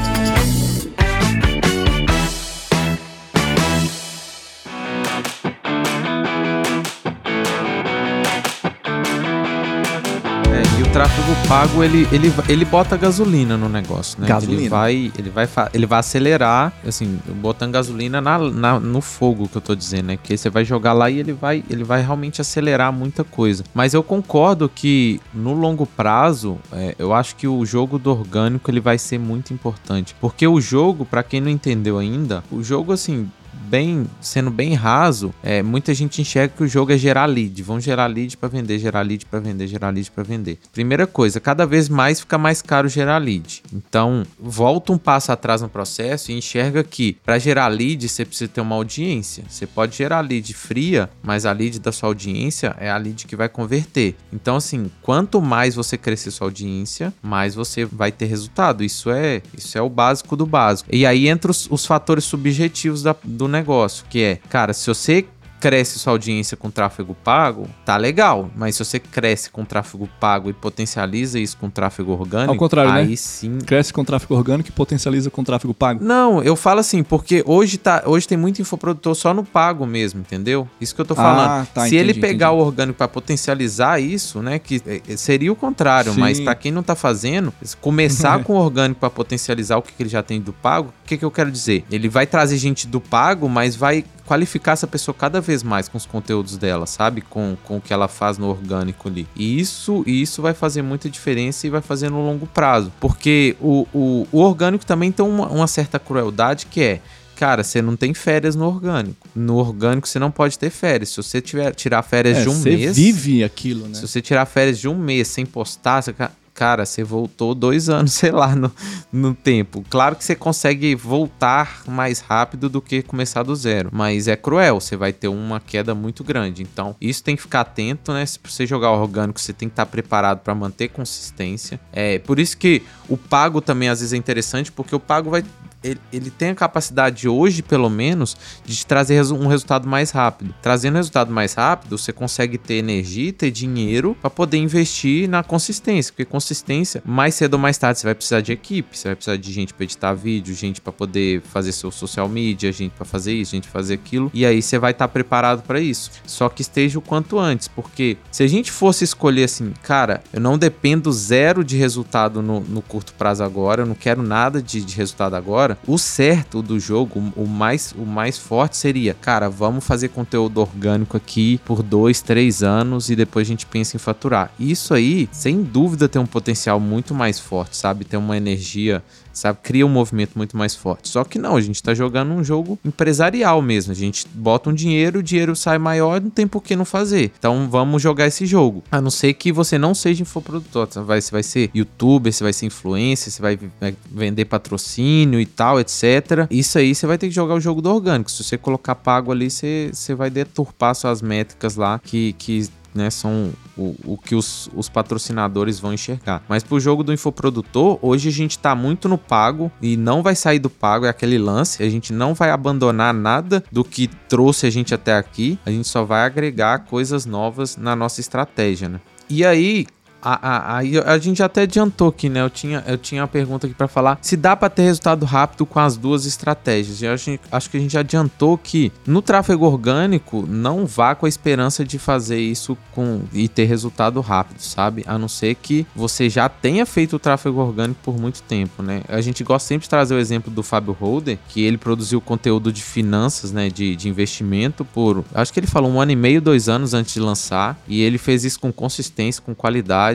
Tráfego pago, ele, ele, ele bota gasolina no negócio, né? Gasolina. Ele vai, ele vai, ele vai acelerar, assim, botando gasolina na, na, no fogo que eu tô dizendo, né? Que você vai jogar lá e ele vai, ele vai realmente acelerar muita coisa. Mas eu concordo que no longo prazo, é, eu acho que o jogo do orgânico ele vai ser muito importante. Porque o jogo, para quem não entendeu ainda, o jogo, assim, bem, sendo bem raso, é, muita gente enxerga que o jogo é gerar lead. Vão gerar lead para vender, gerar lead para vender, gerar lead para vender. Primeira coisa, cada vez mais fica mais caro gerar lead. Então, volta um passo atrás no processo e enxerga que para gerar lead você precisa ter uma audiência. Você pode gerar lead fria, mas a lead da sua audiência é a lead que vai converter. Então, assim, quanto mais você crescer sua audiência, mais você vai ter resultado. Isso é, isso é o básico do básico. E aí entra os, os fatores subjetivos da, do negócio negócio, que é, cara, se você cresce sua audiência com tráfego pago, tá legal. Mas se você cresce com tráfego pago e potencializa isso com tráfego orgânico, Ao contrário, aí né? sim. Cresce com tráfego orgânico e potencializa com tráfego pago. Não, eu falo assim, porque hoje, tá, hoje tem muito infoprodutor só no pago mesmo, entendeu? Isso que eu tô falando. Ah, tá, se entendi, ele pegar entendi. o orgânico para potencializar isso, né, que eh, seria o contrário, Sim. mas para quem não tá fazendo, começar com o orgânico para potencializar o que, que ele já tem do pago, o que, que eu quero dizer? Ele vai trazer gente do pago, mas vai qualificar essa pessoa cada vez mais com os conteúdos dela, sabe? Com, com o que ela faz no orgânico ali. E isso, e isso vai fazer muita diferença e vai fazer no longo prazo. Porque o, o, o orgânico também tem uma, uma certa crueldade que é. Cara, você não tem férias no orgânico. No orgânico você não pode ter férias. Se você tiver tirar férias É, de um você mês. vive aquilo, né? Se você tirar férias de um mês sem postar, você, cara, você voltou dois anos, sei lá, no, no tempo. Claro que você consegue voltar mais rápido do que começar do zero, mas é cruel, você vai ter uma queda muito grande. Então, isso tem que ficar atento, né? Se você jogar orgânico, você tem que estar preparado para manter consistência. É por isso que o pago também às vezes é interessante, porque o pago vai ele, ele, tem a capacidade hoje, pelo menos, de trazer um resultado mais rápido. Trazendo resultado mais rápido, você consegue ter energia, ter dinheiro para poder investir na consistência, porque consistência, mais cedo ou mais tarde, você vai precisar de equipe, você vai precisar de gente para editar vídeo, gente para poder fazer seu social media, gente para fazer isso, gente fazer aquilo, e aí você vai estar tá preparado para isso. Só que esteja o quanto antes, porque se a gente fosse escolher assim, cara, eu não dependo zero de resultado no, no curto prazo agora, eu não quero nada de, de resultado agora agora, o certo do jogo, o mais, o mais forte seria, cara, vamos fazer conteúdo orgânico aqui por dois, três anos e depois a gente pensa em faturar. Isso aí, sem dúvida, tem um potencial muito mais forte, sabe? Tem uma energia sabe? Cria um movimento muito mais forte. Só que não, a gente tá jogando um jogo empresarial mesmo. A gente bota um dinheiro, o dinheiro sai maior, não tem por que não fazer. Então vamos jogar esse jogo. A não ser que você não seja infoprodutor. Você vai, você vai ser youtuber, você vai ser influencer, você vai, vai vender patrocínio e tal, etc. Isso aí você vai ter que jogar o jogo do orgânico. Se você colocar pago ali, você, você vai deturpar suas métricas lá que, que né, são o, o que os, os patrocinadores vão enxergar. Mas pro jogo do infoprodutor, hoje a gente tá muito no pago e não vai sair do pago, é aquele lance. A gente não vai abandonar nada do que trouxe a gente até aqui, a gente só vai agregar coisas novas na nossa estratégia, né? E aí, a, a, a, a, gente até adiantou aqui, né? Eu tinha, eu tinha uma pergunta aqui para falar se dá para ter resultado rápido com as duas estratégias. Eu acho, acho que a gente adiantou que no tráfego orgânico não vá com a esperança de fazer isso com e ter resultado rápido, sabe? A não ser que você já tenha feito o tráfego orgânico por muito tempo, né? A gente gosta sempre de trazer o exemplo do Fábio Holder, que ele produziu conteúdo de finanças, né? De, de investimento por. Acho que ele falou um ano e meio, dois anos antes de lançar. E ele fez isso com consistência, com qualidade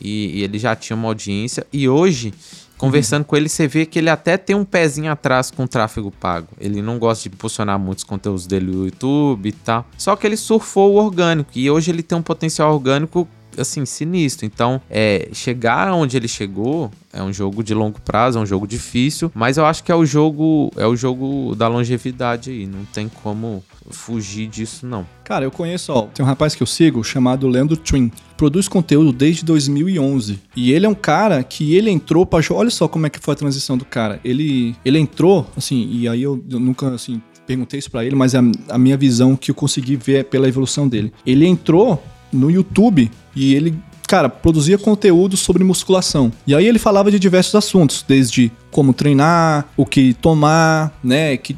e, e ele já tinha uma audiência. E hoje, conversando uhum. com ele, você vê que ele até tem um pezinho atrás com o tráfego pago. Ele não gosta de posicionar muitos conteúdos dele no YouTube e tal. Só que ele surfou o orgânico e hoje ele tem um potencial orgânico assim sinistro. Então, é chegar onde ele chegou é um jogo de longo prazo, é um jogo difícil, mas eu acho que é o jogo é o jogo da longevidade aí, não tem como fugir disso não. Cara, eu conheço, ó, tem um rapaz que eu sigo chamado Leandro Twin. Produz conteúdo desde 2011. E ele é um cara que ele entrou para olha só como é que foi a transição do cara. Ele ele entrou, assim, e aí eu, eu nunca assim perguntei isso para ele, mas a, a minha visão que eu consegui ver é pela evolução dele. Ele entrou no YouTube e ele cara, produzia conteúdo sobre musculação. E aí ele falava de diversos assuntos, desde como treinar, o que tomar, né, que,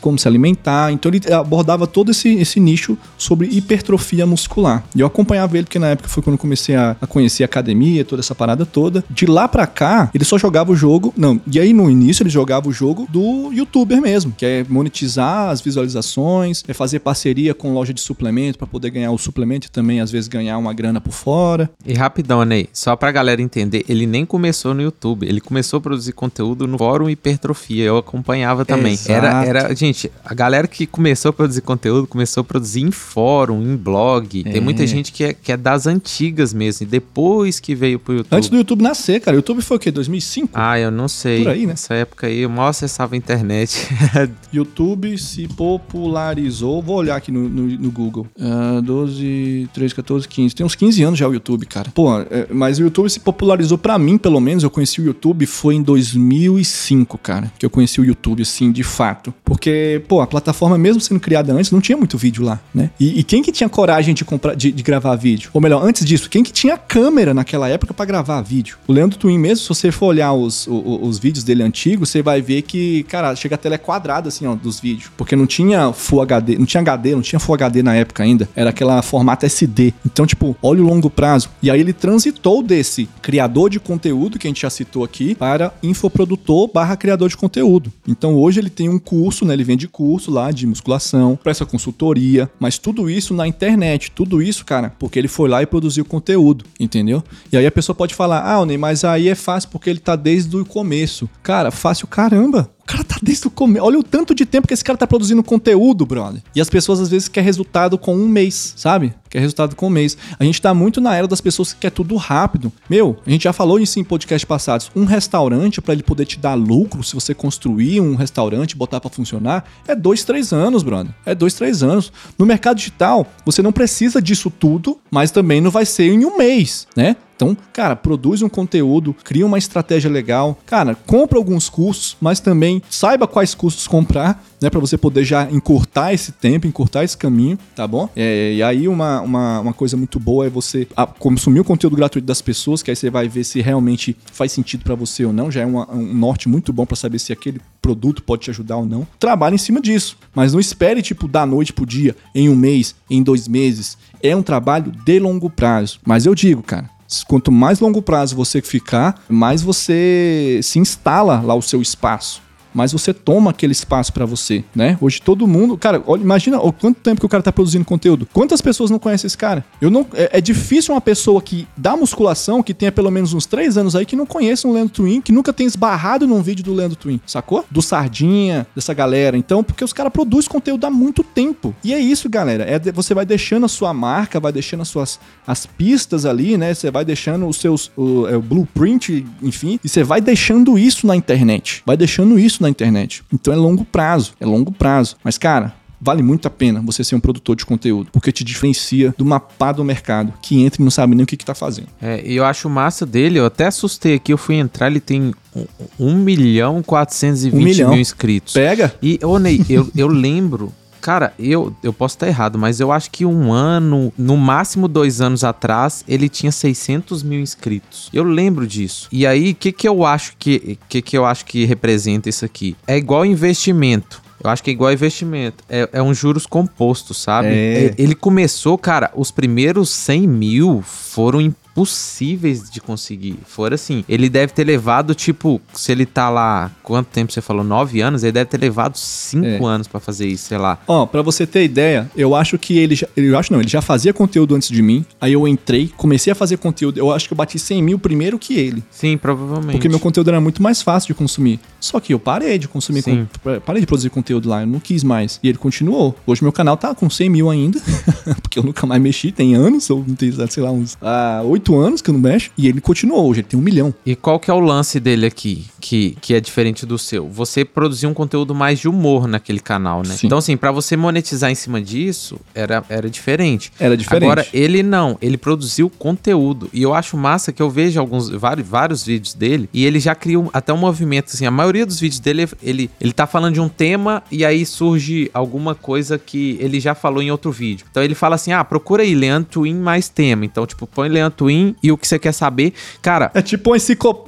como se alimentar. Então ele abordava todo esse, esse nicho sobre hipertrofia muscular. E eu acompanhava ele porque na época foi quando eu comecei a, a conhecer a academia, toda essa parada toda. De lá para cá, ele só jogava o jogo, não, e aí no início ele jogava o jogo do youtuber mesmo, que é monetizar as visualizações, é fazer parceria com loja de suplemento para poder ganhar o suplemento e também às vezes ganhar uma grana por fora. E rapidão, Ney, só pra galera entender, ele nem começou no YouTube, ele começou a produzir conteúdo conteúdo no fórum Hipertrofia. Eu acompanhava também. Era, era, gente, a galera que começou a produzir conteúdo começou a produzir em fórum, em blog. É. Tem muita gente que é, que é das antigas mesmo, e depois que veio pro YouTube. Antes do YouTube nascer, cara. O YouTube foi o quê? 2005? Ah, eu não sei. Por aí, né? Nessa época aí, eu mal acessava a internet. YouTube se popularizou. Vou olhar aqui no, no, no Google. Uh, 12, 13, 14, 15. Tem uns 15 anos já o YouTube, cara. Pô, é, mas o YouTube se popularizou para mim, pelo menos. Eu conheci o YouTube foi em 2000 2005, cara, que eu conheci o YouTube, assim, de fato. Porque, pô, a plataforma, mesmo sendo criada antes, não tinha muito vídeo lá, né? E, e quem que tinha coragem de, comprar, de, de, gravar vídeo? Ou melhor, antes disso, quem que tinha câmera naquela época para gravar vídeo? O Leandro Twin mesmo, se você for olhar os, os, os, vídeos dele antigos, você vai ver que, cara, chega a tela é quadrada, assim, ó, dos vídeos. Porque não tinha Full HD, não tinha HD, não tinha Full HD na época ainda. Era aquela formato SD. Então, tipo, olha o longo prazo. E aí ele transitou desse criador de conteúdo, que a gente já citou aqui, para infoprodutor produtor barra criador de conteúdo. Então hoje ele tem um curso, né? Ele vende curso lá de musculação, presta consultoria, mas tudo isso na internet, tudo isso, cara, porque ele foi lá e produziu conteúdo, entendeu? E aí a pessoa pode falar, ah, Ney, mas aí é fácil porque ele tá desde o começo. Cara, fácil caramba cara tá desde o começo. Olha o tanto de tempo que esse cara tá produzindo conteúdo, brother. E as pessoas às vezes querem resultado com um mês, sabe? Quer resultado com um mês. A gente tá muito na era das pessoas que quer tudo rápido. Meu, a gente já falou isso em podcast passados. Um restaurante, para ele poder te dar lucro, se você construir um restaurante, botar para funcionar, é dois, três anos, brother. É dois, três anos. No mercado digital, você não precisa disso tudo, mas também não vai ser em um mês, né? Então, cara, produz um conteúdo, cria uma estratégia legal. Cara, compra alguns cursos, mas também saiba quais cursos comprar, né? Para você poder já encurtar esse tempo, encurtar esse caminho, tá bom? É, e aí, uma, uma, uma coisa muito boa é você consumir o conteúdo gratuito das pessoas, que aí você vai ver se realmente faz sentido para você ou não. Já é uma, um norte muito bom para saber se aquele produto pode te ajudar ou não. Trabalhe em cima disso, mas não espere, tipo, da noite pro dia, em um mês, em dois meses. É um trabalho de longo prazo. Mas eu digo, cara, Quanto mais longo prazo você ficar, mais você se instala lá o seu espaço mas você toma aquele espaço para você, né? Hoje todo mundo, cara, olha, imagina o quanto tempo que o cara tá produzindo conteúdo. Quantas pessoas não conhecem esse cara? Eu não, é, é difícil uma pessoa que dá musculação, que tenha pelo menos uns três anos aí, que não conheça o Leandro Twin, que nunca tenha esbarrado num vídeo do Leandro Twin, sacou? Do Sardinha, dessa galera. Então, porque os caras produzem conteúdo há muito tempo. E é isso, galera. É, você vai deixando a sua marca, vai deixando as suas as pistas ali, né? Você vai deixando os seus o, é, o blueprint, enfim, e você vai deixando isso na internet. Vai deixando isso na na internet. Então é longo prazo, é longo prazo. Mas, cara, vale muito a pena você ser um produtor de conteúdo, porque te diferencia do mapa do mercado, que entra e não sabe nem o que, está fazendo. É, e eu acho massa dele, eu até assustei aqui, eu fui entrar, ele tem 1 milhão 420 um milhão. mil inscritos. Pega! E, ô Ney, eu, eu lembro Cara, eu, eu posso estar errado, mas eu acho que um ano, no máximo dois anos atrás, ele tinha 600 mil inscritos. Eu lembro disso. E aí, o que, que eu acho que, que, que eu acho que representa isso aqui? É igual investimento. Eu acho que é igual investimento. É, é um juros composto, sabe? É. é ele começou, cara, os primeiros 100 mil foram possíveis de conseguir. Fora assim, ele deve ter levado, tipo, se ele tá lá, quanto tempo você falou? Nove anos? Ele deve ter levado cinco é. anos para fazer isso, sei lá. Ó, pra você ter ideia, eu acho que ele já, eu acho não, ele já fazia conteúdo antes de mim, aí eu entrei, comecei a fazer conteúdo, eu acho que eu bati 100 mil primeiro que ele. Sim, provavelmente. Porque meu conteúdo era muito mais fácil de consumir. Só que eu parei de consumir, com, parei de produzir conteúdo lá, eu não quis mais. E ele continuou. Hoje meu canal tá com 100 mil ainda, porque eu nunca mais mexi, tem anos, ou não tem, sei lá, uns ah, oito anos que eu não mexo, e ele continuou, hoje ele tem um milhão. E qual que é o lance dele aqui, que, que é diferente do seu? Você produziu um conteúdo mais de humor naquele canal, né? Sim. Então, assim, para você monetizar em cima disso, era, era diferente. Era diferente. Agora, ele não, ele produziu conteúdo. E eu acho massa que eu vejo alguns, vários, vários vídeos dele, e ele já criou até um movimento, assim, a maioria dos vídeos dele, ele, ele tá falando de um tema, e aí surge alguma coisa que ele já falou em outro vídeo. Então ele fala assim, ah, procura aí Leandro Twin mais tema. Então, tipo, põe Leandro Twin e o que você quer saber. Cara. É tipo uma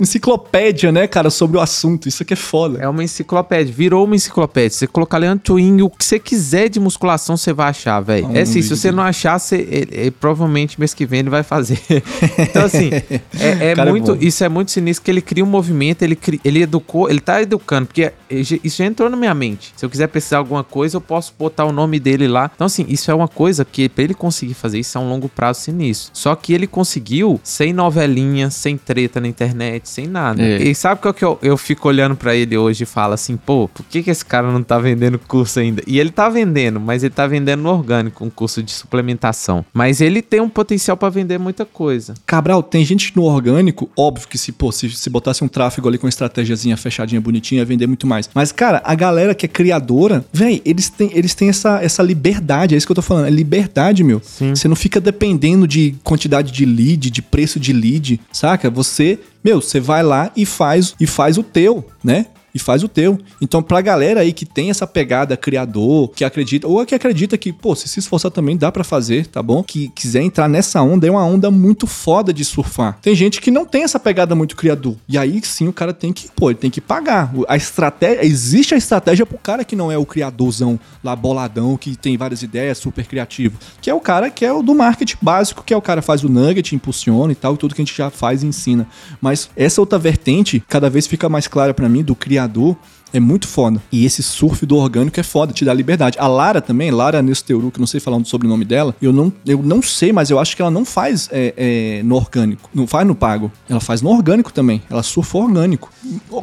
enciclopédia, né, cara, sobre o assunto. Isso aqui é foda. É uma enciclopédia. Virou uma enciclopédia. Você colocar Leandro Twin, o que você quiser de musculação, você vai achar, velho. é assim, se você não achar, você, provavelmente mês que vem ele vai fazer. então, assim, é, é, é muito. Isso é muito sinistro que ele cria um movimento, ele, cria, ele educou, ele tá educando, porque isso já entrou na minha mente. Se eu quiser precisar alguma coisa, eu posso botar o nome dele lá. Então, assim, isso é uma coisa que, pra ele conseguir fazer isso, é um longo prazo sinistro. Só que ele conseguiu sem novelinha, sem treta na internet, sem nada. É. E sabe qual que eu, eu fico olhando para ele hoje e falo assim, pô, por que, que esse cara não tá vendendo curso ainda? E ele tá vendendo, mas ele tá vendendo no orgânico, um curso de suplementação. Mas ele tem um potencial para vender muita coisa. Cabral, tem gente no orgânico, óbvio que se, pô, se, se botasse um tráfego ali com estratégiazinha fechadinha, bonitinha, ia vender muito mais. Mas, cara, a galera que é criadora, velho, eles têm, eles têm essa, essa liberdade, é isso que eu tô falando, é liberdade, meu. Sim. Você não fica dependendo de quantidade de lead, de preço de lead, saca? Você, meu, você vai lá e faz e faz o teu, né? E faz o teu. Então, pra galera aí que tem essa pegada criador, que acredita, ou que acredita que, pô, se se esforçar também dá para fazer, tá bom? Que quiser entrar nessa onda, é uma onda muito foda de surfar. Tem gente que não tem essa pegada muito criador. E aí sim o cara tem que, pô, ele tem que pagar. A estratégia, existe a estratégia pro cara que não é o criadorzão lá boladão, que tem várias ideias, super criativo. Que é o cara que é o do marketing básico, que é o cara faz o nugget, impulsiona e tal, e tudo que a gente já faz e ensina. Mas essa outra vertente, cada vez fica mais clara para mim, do criador criador é muito foda. E esse surf do orgânico é foda, te dá liberdade. A Lara também, Lara Nesteuru, que não sei falar o sobrenome dela, eu não, eu não sei, mas eu acho que ela não faz é, é, no orgânico. Não faz no pago. Ela faz no orgânico também. Ela surfa orgânico.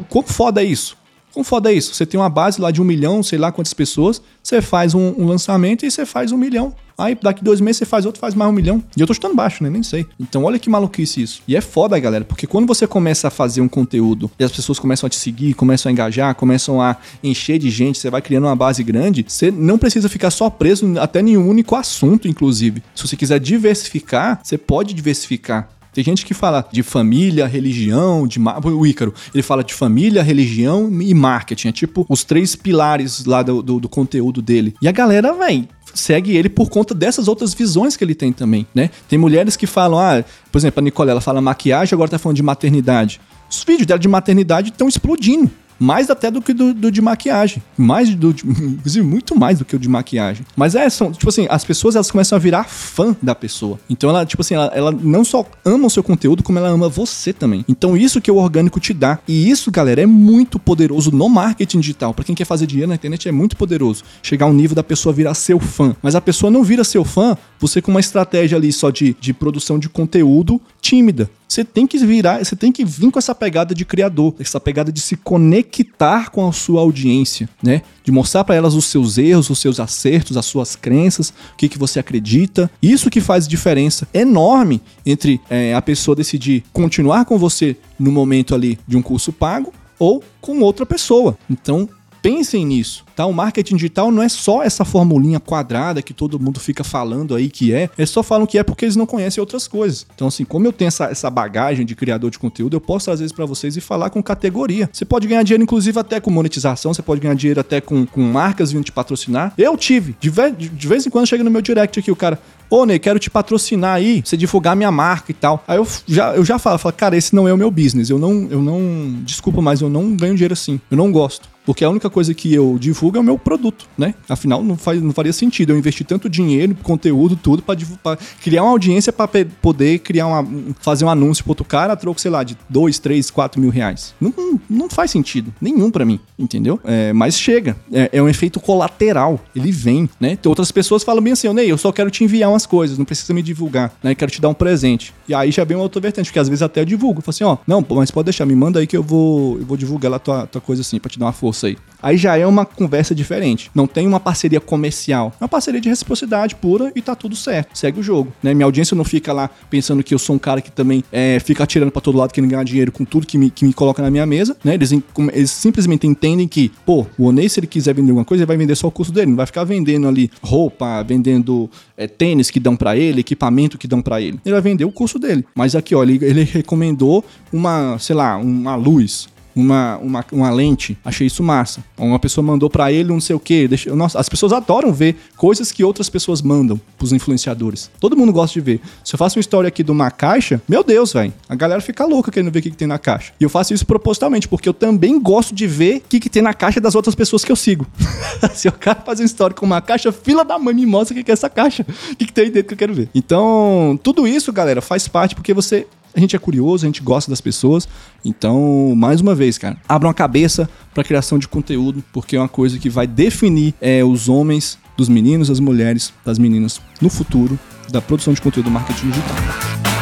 Quão foda é isso? Como foda é isso? Você tem uma base lá de um milhão, sei lá quantas pessoas, você faz um, um lançamento e você faz um milhão. Aí daqui dois meses você faz outro, faz mais um milhão. E eu tô chutando baixo, né? Nem sei. Então olha que maluquice isso. E é foda, galera, porque quando você começa a fazer um conteúdo e as pessoas começam a te seguir, começam a engajar, começam a encher de gente, você vai criando uma base grande, você não precisa ficar só preso até nenhum único assunto, inclusive. Se você quiser diversificar, você pode diversificar. Tem gente que fala de família, religião, de o Ícaro, ele fala de família, religião e marketing, é tipo os três pilares lá do, do, do conteúdo dele. E a galera, vem segue ele por conta dessas outras visões que ele tem também, né? Tem mulheres que falam, ah, por exemplo, a Nicole, ela fala maquiagem, agora tá falando de maternidade. Os vídeos dela de maternidade estão explodindo. Mais até do que do, do de maquiagem. Mais do. Inclusive, muito mais do que o de maquiagem. Mas é, são, tipo assim, as pessoas elas começam a virar fã da pessoa. Então ela, tipo assim, ela, ela não só ama o seu conteúdo, como ela ama você também. Então isso que o orgânico te dá. E isso, galera, é muito poderoso no marketing digital. Para quem quer fazer dinheiro na internet é muito poderoso. Chegar ao nível da pessoa virar seu fã. Mas a pessoa não vira seu fã você com uma estratégia ali só de, de produção de conteúdo tímida. Você tem que virar, você tem que vir com essa pegada de criador, essa pegada de se conectar com a sua audiência, né? De mostrar para elas os seus erros, os seus acertos, as suas crenças, o que, que você acredita. Isso que faz diferença enorme entre é, a pessoa decidir continuar com você no momento ali de um curso pago ou com outra pessoa. Então, pensem nisso. Tá? O marketing digital não é só essa formulinha quadrada que todo mundo fica falando aí que é. Eles só falam que é porque eles não conhecem outras coisas. Então, assim, como eu tenho essa, essa bagagem de criador de conteúdo, eu posso às vezes para vocês e falar com categoria. Você pode ganhar dinheiro, inclusive, até com monetização, você pode ganhar dinheiro até com, com marcas vindo te patrocinar. Eu tive. De vez, de vez em quando chega no meu direct aqui o cara, ô Ney, quero te patrocinar aí, você divulgar minha marca e tal. Aí eu já, eu já falo, falo, cara, esse não é o meu business. Eu não, eu não, desculpa, mas eu não ganho dinheiro assim. Eu não gosto. Porque a única coisa que eu divulgo é o meu produto né? Afinal, não, faz, não faria sentido eu investir tanto dinheiro, conteúdo, tudo, para criar uma audiência para poder criar uma, fazer um anúncio pro outro cara troco, sei lá, de 2, 3, 4 mil reais. Não, não faz sentido. Nenhum para mim, entendeu? É, mas chega. É, é, um efeito colateral. Ele vem, né? Tem outras pessoas falam bem assim, Ney, eu só quero te enviar umas coisas, não precisa me divulgar, né? Quero te dar um presente. E aí já vem uma outra vertente, porque às vezes até eu divulgo. Eu falo assim, ó, não, mas pode deixar, me manda aí que eu vou, eu vou divulgar lá tua, tua coisa assim, pra te dar uma força aí. Aí já é uma conversa diferente. Não tem uma parceria comercial. É uma parceria de reciprocidade pura e tá tudo certo. Segue o jogo. Né? Minha audiência não fica lá pensando que eu sou um cara que também é, fica atirando para todo lado querendo ganhar dinheiro com tudo que me, que me coloca na minha mesa. Né? Eles, eles simplesmente entendem que, pô, o Onei, se ele quiser vender alguma coisa, ele vai vender só o curso dele. Não vai ficar vendendo ali roupa, vendendo é, tênis que dão para ele, equipamento que dão para ele. Ele vai vender o curso dele. Mas aqui, ó, ele, ele recomendou uma, sei lá, uma luz uma, uma, uma lente. Achei isso massa. Uma pessoa mandou para ele um não sei o quê. Deixa, nossa, as pessoas adoram ver coisas que outras pessoas mandam pros influenciadores. Todo mundo gosta de ver. Se eu faço uma história aqui de uma caixa, meu Deus, velho. A galera fica louca querendo ver o que, que, tem na caixa. E eu faço isso propositalmente, porque eu também gosto de ver o que, que tem na caixa das outras pessoas que eu sigo. Se o cara faz uma história com uma caixa, fila da mãe me mostra o que, que é essa caixa. O que, que tem aí dentro que eu quero ver. Então, tudo isso, galera, faz parte porque você a gente é curioso, a gente gosta das pessoas. Então, mais uma vez, cara, abram a cabeça para criação de conteúdo, porque é uma coisa que vai definir é, os homens dos meninos, as mulheres, das meninas no futuro da produção de conteúdo marketing digital.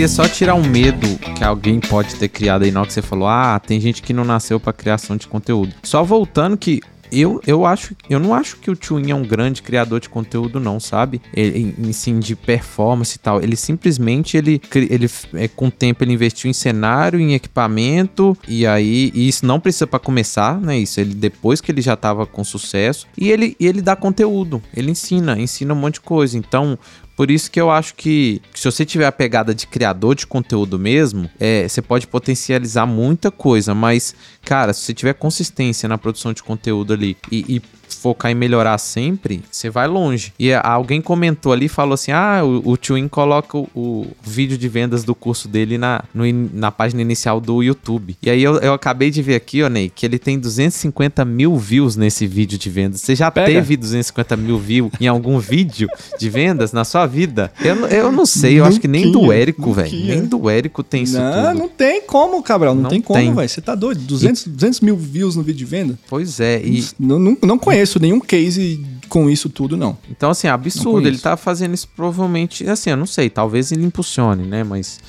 Queria só tirar um medo que alguém pode ter criado aí hora que você falou: ah, tem gente que não nasceu para criação de conteúdo. Só voltando que eu, eu acho, eu não acho que o Twin é um grande criador de conteúdo não, sabe? Ele, em, sim, de performance e tal. Ele simplesmente ele, ele é, com o tempo ele investiu em cenário, em equipamento e aí e isso não precisa para começar, né? Isso ele depois que ele já tava com sucesso e ele e ele dá conteúdo. Ele ensina, ensina um monte de coisa. Então, por isso que eu acho que, que, se você tiver a pegada de criador de conteúdo mesmo, é, você pode potencializar muita coisa, mas, cara, se você tiver consistência na produção de conteúdo ali e, e focar em melhorar sempre, você vai longe. E alguém comentou ali, falou assim: ah, o, o Twin coloca o, o, vídeo de vendas do curso dele na, no, na página inicial do YouTube. E aí eu, eu acabei de ver aqui, ó, Ney, que ele tem 250 mil views nesse vídeo de vendas. Você já Pega. teve 250 mil views em algum vídeo de vendas na sua vida. Eu, eu não sei, eu acho que nem do Érico, velho. Nem do Érico tem isso não, tudo. Não tem como, Cabral. Não, não tem como, velho. Você tá doido. 200, e... 200 mil views no vídeo de venda? Pois é. E... Não, não, não conheço nenhum case com isso tudo, não. Então, assim, absurdo. Ele tá fazendo isso provavelmente. Assim, eu não sei. Talvez ele impulsione, né? Mas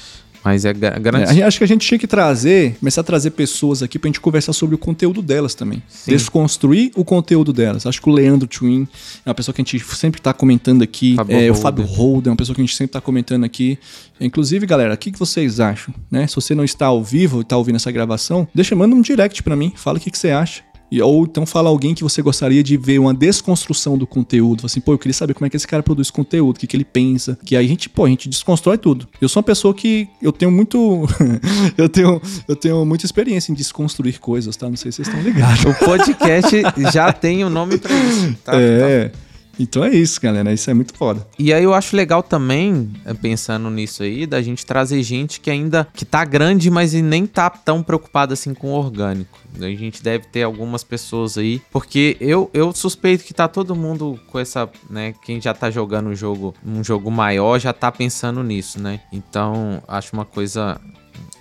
mas é garantido. É, acho que a gente tinha que trazer, começar a trazer pessoas aqui pra gente conversar sobre o conteúdo delas também. Sim. Desconstruir o conteúdo delas. Acho que o Leandro Twin é uma pessoa que a gente sempre tá comentando aqui. Fábio é, o Fábio Holden é uma pessoa que a gente sempre tá comentando aqui. Inclusive, galera, o que, que vocês acham? Né? Se você não está ao vivo e tá ouvindo essa gravação, deixa, manda um direct para mim. Fala o que, que você acha. E, ou então fala alguém que você gostaria de ver uma desconstrução do conteúdo. Assim, pô, eu queria saber como é que esse cara produz conteúdo, o que, que ele pensa. Que aí a gente, pô, a gente desconstrói tudo. Eu sou uma pessoa que eu tenho muito. eu, tenho, eu tenho muita experiência em desconstruir coisas, tá? Não sei se vocês estão ligados. o podcast já tem o um nome pra isso. Tá? É. Tá. Então é isso, galera. Isso é muito foda. E aí eu acho legal também, eh, pensando nisso aí, da gente trazer gente que ainda que tá grande, mas nem tá tão preocupada assim com o orgânico. A gente deve ter algumas pessoas aí, porque eu, eu suspeito que tá todo mundo com essa, né, quem já tá jogando um jogo, um jogo maior já tá pensando nisso, né? Então, acho uma coisa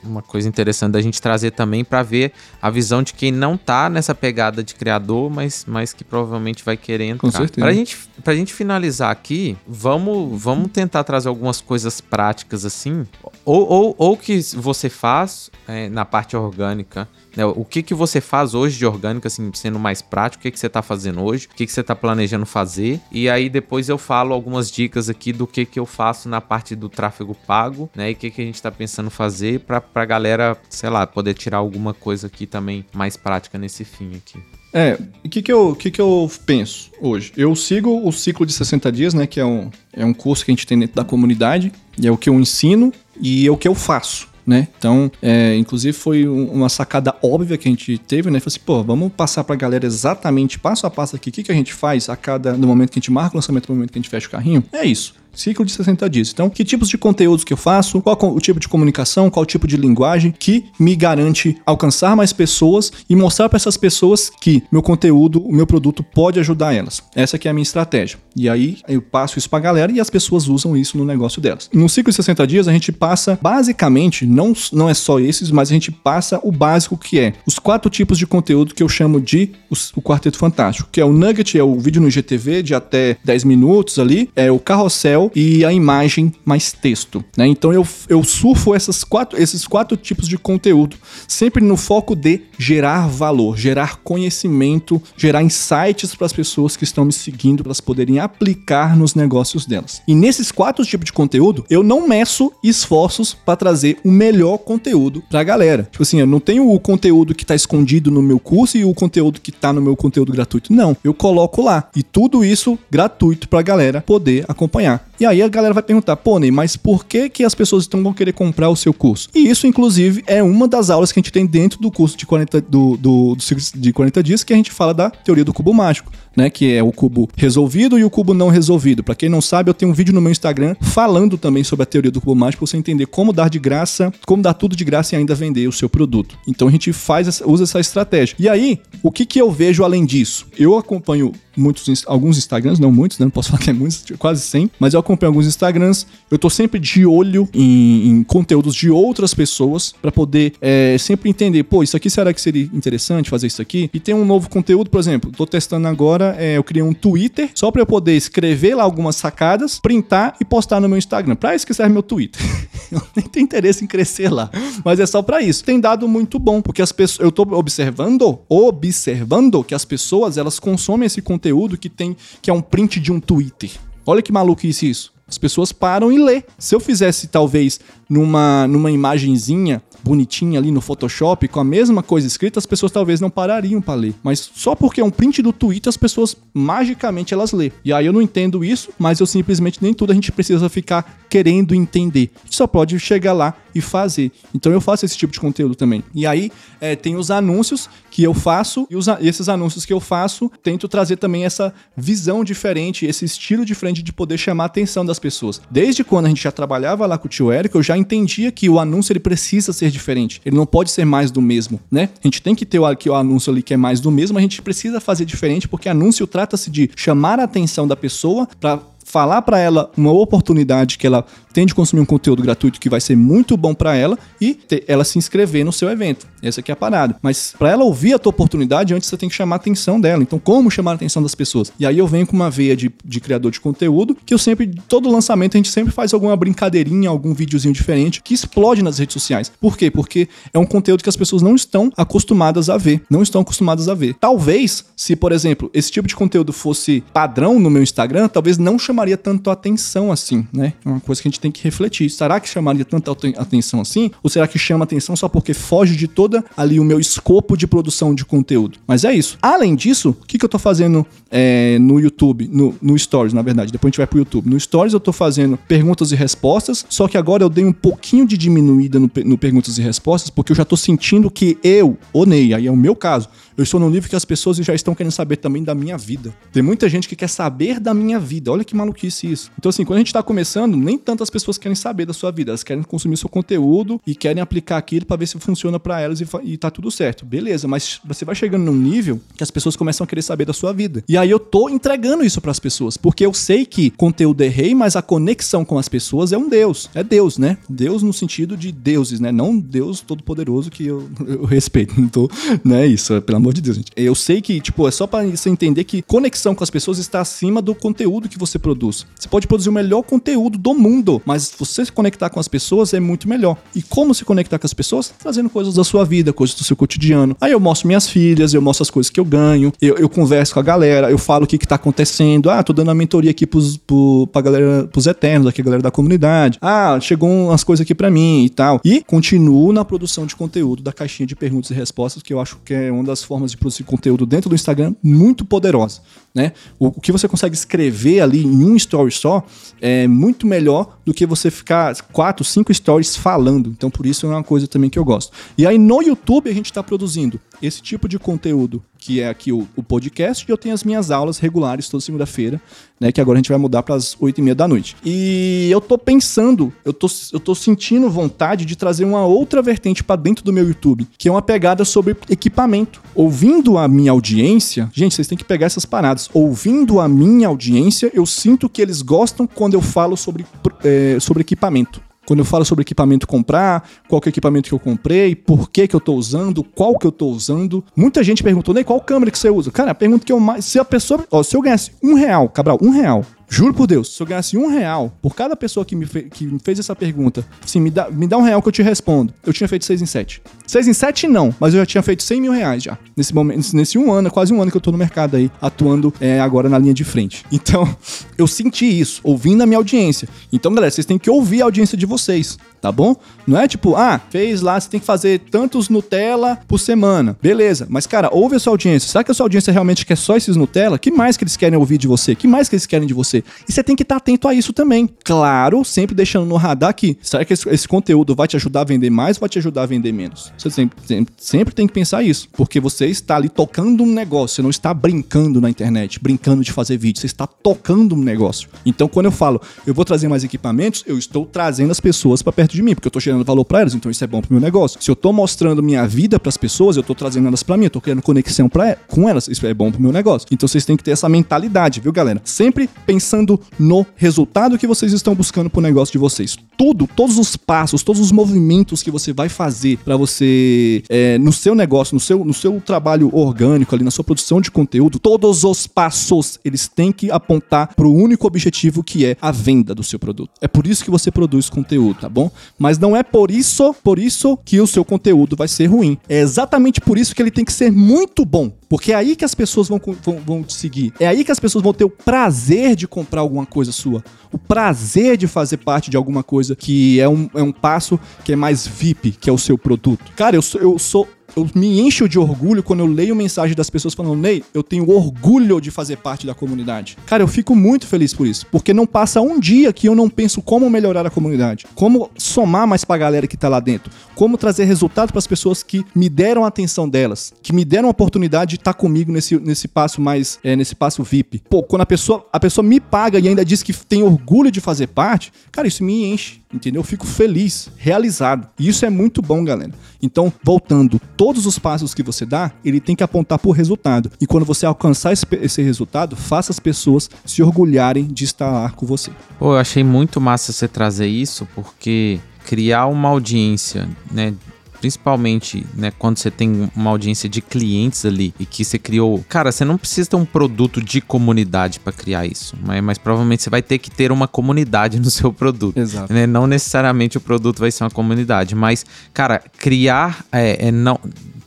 uma coisa interessante da gente trazer também para ver a visão de quem não tá nessa pegada de criador, mas, mas que provavelmente vai querer entrar. Com certeza. Pra gente, pra gente finalizar aqui, vamos, vamos tentar trazer algumas coisas práticas assim, ou, ou, ou que você faz é, na parte orgânica, né? O que, que você faz hoje de orgânico, assim, sendo mais prático, o que, que você está fazendo hoje, o que, que você está planejando fazer, e aí depois eu falo algumas dicas aqui do que, que eu faço na parte do tráfego pago, né, e o que, que a gente está pensando fazer para a galera, sei lá, poder tirar alguma coisa aqui também mais prática nesse fim aqui. É, o que que eu, que que eu penso hoje? Eu sigo o ciclo de 60 dias, né, que é um, é um curso que a gente tem dentro da comunidade, e é o que eu ensino e é o que eu faço né? Então, é, inclusive foi uma sacada óbvia que a gente teve, né? Falei assim, pô, vamos passar pra galera exatamente passo a passo aqui, o que, que a gente faz a cada, no momento que a gente marca o lançamento, no momento que a gente fecha o carrinho. É isso. Ciclo de 60 dias. Então, que tipos de conteúdos que eu faço, qual o tipo de comunicação, qual o tipo de linguagem que me garante alcançar mais pessoas e mostrar para essas pessoas que meu conteúdo, o meu produto pode ajudar elas. Essa que é a minha estratégia. E aí eu passo isso pra galera e as pessoas usam isso no negócio delas. No ciclo de 60 dias a gente passa basicamente, não, não é só esses, mas a gente passa o básico que é os quatro tipos de conteúdo que eu chamo de os, o Quarteto Fantástico, que é o Nugget, é o vídeo no IGTV de até 10 minutos ali, é o carrossel e a imagem mais texto. Né? Então eu, eu surfo essas quatro, esses quatro tipos de conteúdo, sempre no foco de gerar valor, gerar conhecimento, gerar insights para as pessoas que estão me seguindo, para elas poderem aplicar nos negócios delas. E nesses quatro tipos de conteúdo, eu não meço esforços para trazer o melhor conteúdo para a galera. Tipo assim, eu não tenho o conteúdo que está escondido no meu curso e o conteúdo que está no meu conteúdo gratuito. Não, eu coloco lá. E tudo isso gratuito para a galera poder acompanhar. E aí a galera vai perguntar, pô, Ney, mas por que, que as pessoas estão vão querer comprar o seu curso? E isso, inclusive, é uma das aulas que a gente tem dentro do curso de 40, do, do, do de 40 dias, que a gente fala da teoria do cubo mágico né? Que é o cubo resolvido e o cubo não resolvido. Para quem não sabe, eu tenho um vídeo no meu Instagram falando também sobre a teoria do cubo mágico para você entender como dar de graça, como dar tudo de graça e ainda vender o seu produto. Então a gente faz usa essa estratégia. E aí, o que que eu vejo além disso? Eu acompanho muitos alguns Instagrams, não muitos, né? Não posso falar que é muitos, quase 100, mas eu acompanho alguns Instagrams. Eu tô sempre de olho em, em conteúdos de outras pessoas para poder é, sempre entender, pô, isso aqui será que seria interessante fazer isso aqui? E tem um novo conteúdo, por exemplo, tô testando agora agora é, eu criei um Twitter só para eu poder escrever lá algumas sacadas, printar e postar no meu Instagram. Para isso que serve meu Twitter. eu nem tenho interesse em crescer lá, mas é só para isso. Tem dado muito bom, porque as pessoas, eu tô observando, observando que as pessoas elas consomem esse conteúdo que tem que é um print de um Twitter. Olha que maluquice isso. As pessoas param e lê. Se eu fizesse talvez numa numa imagenzinha bonitinha ali no Photoshop, com a mesma coisa escrita, as pessoas talvez não parariam para ler. Mas só porque é um print do Twitter, as pessoas magicamente elas lê. E aí eu não entendo isso, mas eu simplesmente nem tudo a gente precisa ficar querendo entender. A gente só pode chegar lá e fazer. Então eu faço esse tipo de conteúdo também. E aí é, tem os anúncios que eu faço, e os, esses anúncios que eu faço, tento trazer também essa visão diferente, esse estilo diferente de poder chamar a atenção das pessoas. Desde quando a gente já trabalhava lá com o tio Eric, eu já entendia que o anúncio ele precisa ser diferente. Ele não pode ser mais do mesmo, né? A gente tem que ter aqui, o anúncio ali que é mais do mesmo, a gente precisa fazer diferente, porque anúncio trata-se de chamar a atenção da pessoa para falar para ela uma oportunidade que ela tem de consumir um conteúdo gratuito que vai ser muito bom para ela e ter, ela se inscrever no seu evento. Essa aqui é a parada. Mas para ela ouvir a tua oportunidade, antes você tem que chamar a atenção dela. Então, como chamar a atenção das pessoas? E aí eu venho com uma veia de, de criador de conteúdo que eu sempre, todo lançamento, a gente sempre faz alguma brincadeirinha, algum videozinho diferente que explode nas redes sociais. Por quê? Porque é um conteúdo que as pessoas não estão acostumadas a ver. Não estão acostumadas a ver. Talvez, se, por exemplo, esse tipo de conteúdo fosse padrão no meu Instagram, talvez não chamaria tanto atenção assim, né? É uma coisa que a gente tem que refletir. Será que chamaria tanta atenção assim? Ou será que chama atenção só porque foge de toda ali o meu escopo de produção de conteúdo? Mas é isso. Além disso, o que, que eu tô fazendo é, no YouTube, no, no Stories, na verdade? Depois a gente vai pro YouTube. No Stories eu tô fazendo perguntas e respostas, só que agora eu dei um pouquinho de diminuída no, no perguntas e respostas, porque eu já tô sentindo que eu, o Ney, aí é o meu caso, eu estou num nível que as pessoas já estão querendo saber também da minha vida. Tem muita gente que quer saber da minha vida. Olha que maluquice isso. Então, assim, quando a gente está começando, nem tantas pessoas querem saber da sua vida. Elas querem consumir seu conteúdo e querem aplicar aquilo para ver se funciona para elas e, e tá tudo certo. Beleza, mas você vai chegando num nível que as pessoas começam a querer saber da sua vida. E aí eu tô entregando isso para as pessoas, porque eu sei que conteúdo é rei, mas a conexão com as pessoas é um Deus. É Deus, né? Deus no sentido de deuses, né? Não Deus todo-poderoso que eu, eu respeito. Não tô, né? Isso, pelo amor de Deus, gente. Eu sei que, tipo, é só para você entender que conexão com as pessoas está acima do conteúdo que você produz. Você pode produzir o melhor conteúdo do mundo, mas você se conectar com as pessoas é muito melhor. E como se conectar com as pessoas? Trazendo coisas da sua vida, coisas do seu cotidiano. Aí eu mostro minhas filhas, eu mostro as coisas que eu ganho, eu, eu converso com a galera, eu falo o que, que tá acontecendo. Ah, tô dando a mentoria aqui pros, pro, pra galera, pros eternos, aqui, a galera da comunidade. Ah, chegou umas coisas aqui para mim e tal. E continuo na produção de conteúdo da caixinha de perguntas e respostas, que eu acho que é uma das formas de produzir conteúdo dentro do Instagram muito poderosa. Né? O, o, que você consegue escrever ali em um story só é muito melhor do que você ficar quatro, cinco stories falando. Então, por isso é uma coisa também que eu gosto. E aí no YouTube a gente está produzindo esse tipo de conteúdo que é aqui o, o, podcast, e eu tenho as minhas aulas regulares toda segunda-feira, né? Que agora a gente vai mudar para as oito e meia da noite. E eu tô pensando, eu tô, eu tô sentindo vontade de trazer uma outra vertente para dentro do meu YouTube, que é uma pegada sobre equipamento. Ouvindo a minha audiência, gente, vocês têm que pegar essas paradas. Ouvindo a minha audiência, eu sinto que eles gostam quando eu falo sobre, é, sobre equipamento. Quando eu falo sobre equipamento comprar, qual que é o equipamento que eu comprei, por que que eu tô usando, qual que eu tô usando. Muita gente perguntou, né, qual câmera que você usa? Cara, a pergunta que eu mais... Se a pessoa... Ó, se eu ganhasse um real, Cabral, um real Juro por Deus, se eu ganhasse um real por cada pessoa que me, que me fez essa pergunta, assim, me dá, me dá um real que eu te respondo, eu tinha feito seis em sete. Seis em sete não, mas eu já tinha feito cem mil reais já. Nesse momento, nesse um ano, quase um ano que eu tô no mercado aí, atuando é, agora na linha de frente. Então, eu senti isso, ouvindo a minha audiência. Então, galera, vocês têm que ouvir a audiência de vocês tá bom? Não é tipo, ah, fez lá, você tem que fazer tantos Nutella por semana. Beleza, mas cara, ouve a sua audiência. Será que a sua audiência realmente quer só esses Nutella? que mais que eles querem ouvir de você? que mais que eles querem de você? E você tem que estar tá atento a isso também. Claro, sempre deixando no radar que, será que esse, esse, conteúdo vai te ajudar a vender mais ou vai te ajudar a vender menos? Você sempre, sempre, sempre tem que pensar isso, porque você está ali tocando um negócio, você não está brincando na internet, brincando de fazer vídeo, você está tocando um negócio. Então, quando eu falo, eu vou trazer mais equipamentos, eu estou trazendo as pessoas para perto perto de mim, porque eu tô gerando valor para elas, então isso é bom pro meu negócio. Se eu tô mostrando minha vida para as pessoas, eu tô trazendo elas para mim, eu tô criando conexão com elas, isso é bom pro meu negócio. Então vocês têm que ter essa mentalidade, viu, galera? Sempre pensando no resultado que vocês estão buscando pro negócio de vocês. Tudo, todos os passos, todos os movimentos que você vai fazer para você é, no seu negócio, no seu, no seu trabalho orgânico ali, na sua produção de conteúdo, todos os passos eles têm que apontar pro único objetivo que é a venda do seu produto. É por isso que você produz conteúdo, tá bom? Mas não é por isso, por isso que o seu conteúdo vai ser ruim. É exatamente por isso que ele tem que ser muito bom. Porque é aí que as pessoas vão, vão, vão te seguir. É aí que as pessoas vão ter o prazer de comprar alguma coisa sua. O prazer de fazer parte de alguma coisa que é um, é um passo que é mais VIP, que é o seu produto. Cara, eu sou, eu sou eu me encho de orgulho quando eu leio mensagem das pessoas falando, Ney, eu tenho orgulho de fazer parte da comunidade. Cara, eu fico muito feliz por isso, porque não passa um dia que eu não penso como melhorar a comunidade, como somar mais pra galera que tá lá dentro, como trazer resultado para as pessoas que me deram a atenção delas, que me deram a oportunidade de tá comigo nesse, nesse passo mais, é, nesse passo VIP. Pô, quando a pessoa, a pessoa me paga e ainda diz que tem orgulho de fazer parte, cara, isso me enche, entendeu? Eu fico feliz, realizado. E isso é muito bom, galera. Então, voltando, todos os passos que você dá, ele tem que apontar por resultado. E quando você alcançar esse, esse resultado, faça as pessoas se orgulharem de estar lá com você. Pô, eu achei muito massa você trazer isso, porque criar uma audiência, né, principalmente, né, quando você tem uma audiência de clientes ali e que você criou, cara, você não precisa ter um produto de comunidade para criar isso, mas, mas, provavelmente você vai ter que ter uma comunidade no seu produto. Exato. Né? Não necessariamente o produto vai ser uma comunidade, mas, cara, criar é, é não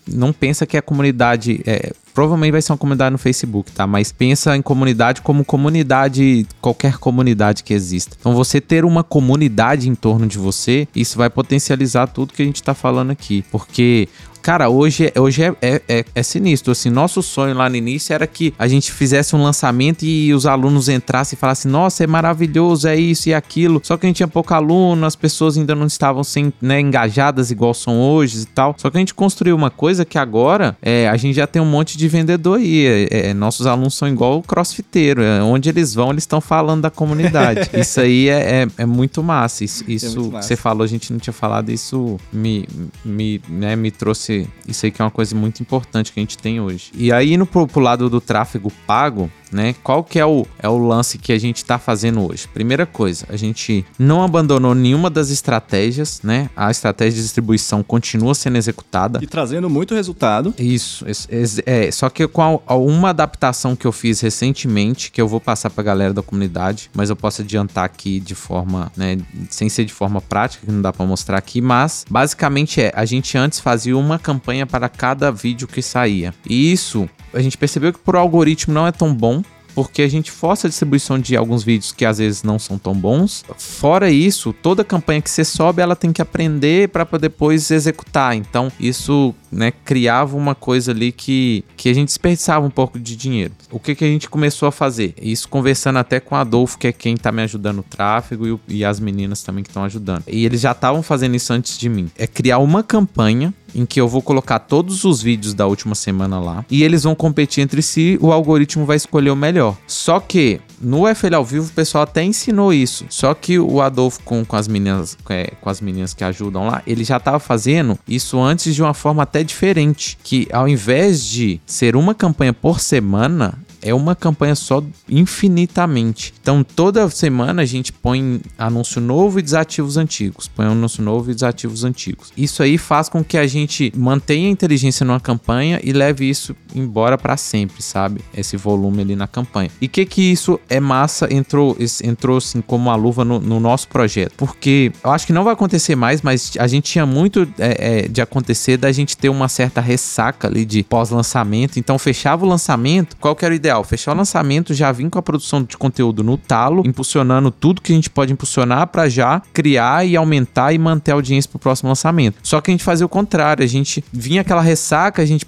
não pensa que a comunidade é, provavelmente vai ser uma comunidade no Facebook, tá? Mas pensa em comunidade como comunidade, qualquer comunidade que exista. Então você ter uma comunidade em torno de você, isso vai potencializar tudo que a gente tá falando aqui, porque Cara, hoje, hoje é, é, é, é, sinistro. Assim, nosso sonho lá no início era que a gente fizesse um lançamento e os alunos entrassem e falassem: Nossa, é maravilhoso, é isso e aquilo. Só que a gente tinha pouco aluno, as pessoas ainda não estavam sem, né, engajadas igual são hoje e tal. Só que a gente construiu uma coisa que agora é, a gente já tem um monte de vendedor aí. É, é nossos alunos são igual o crossfiteiro. É, onde eles vão, eles estão falando da comunidade. isso aí é, é, muito massa. Isso, isso muito massa. que você falou, a gente não tinha falado, isso me, me, né, me trouxe isso aí que é uma coisa muito importante que a gente tem hoje. E aí, indo pro, pro lado do tráfego pago, né? Qual que é o, é o lance que a gente está fazendo hoje? Primeira coisa, a gente não abandonou nenhuma das estratégias, né? A estratégia de distribuição continua sendo executada. E trazendo muito resultado. Isso, é, é só que com a, uma adaptação que eu fiz recentemente, que eu vou passar para a galera da comunidade, mas eu posso adiantar aqui de forma, né, sem ser de forma prática, que não dá para mostrar aqui, mas basicamente é, a gente antes fazia uma campanha para cada vídeo que saía. E isso a gente percebeu que por algoritmo não é tão bom porque a gente força a distribuição de alguns vídeos que às vezes não são tão bons. Fora isso, toda campanha que você sobe, ela tem que aprender para depois executar. Então, isso né, criava uma coisa ali que, que a gente desperdiçava um pouco de dinheiro. O que, que a gente começou a fazer? Isso conversando até com a Adolfo, que é quem tá me ajudando no tráfego, e, e as meninas também que estão ajudando. E eles já estavam fazendo isso antes de mim. É criar uma campanha em que eu vou colocar todos os vídeos da última semana lá e eles vão competir entre si, o algoritmo vai escolher o melhor. Só que no FL ao vivo o pessoal até ensinou isso. Só que o Adolfo com, com as meninas é, com as meninas que ajudam lá, ele já estava fazendo isso antes de uma forma até diferente, que ao invés de ser uma campanha por semana, é uma campanha só infinitamente. Então toda semana a gente põe anúncio novo e desativa os antigos. Põe anúncio novo e desativa os antigos. Isso aí faz com que a gente mantenha a inteligência numa campanha e leve isso embora para sempre, sabe? Esse volume ali na campanha. E que que isso é massa entrou entrou assim como uma luva no, no nosso projeto? Porque eu acho que não vai acontecer mais, mas a gente tinha muito é, é, de acontecer da gente ter uma certa ressaca ali de pós-lançamento. Então fechava o lançamento, qual que era o ideal? Ideal, fechar o lançamento, já vir com a produção de conteúdo no talo, impulsionando tudo que a gente pode impulsionar para já criar e aumentar e manter a audiência pro próximo lançamento. Só que a gente fazia o contrário, a gente vinha aquela ressaca, a gente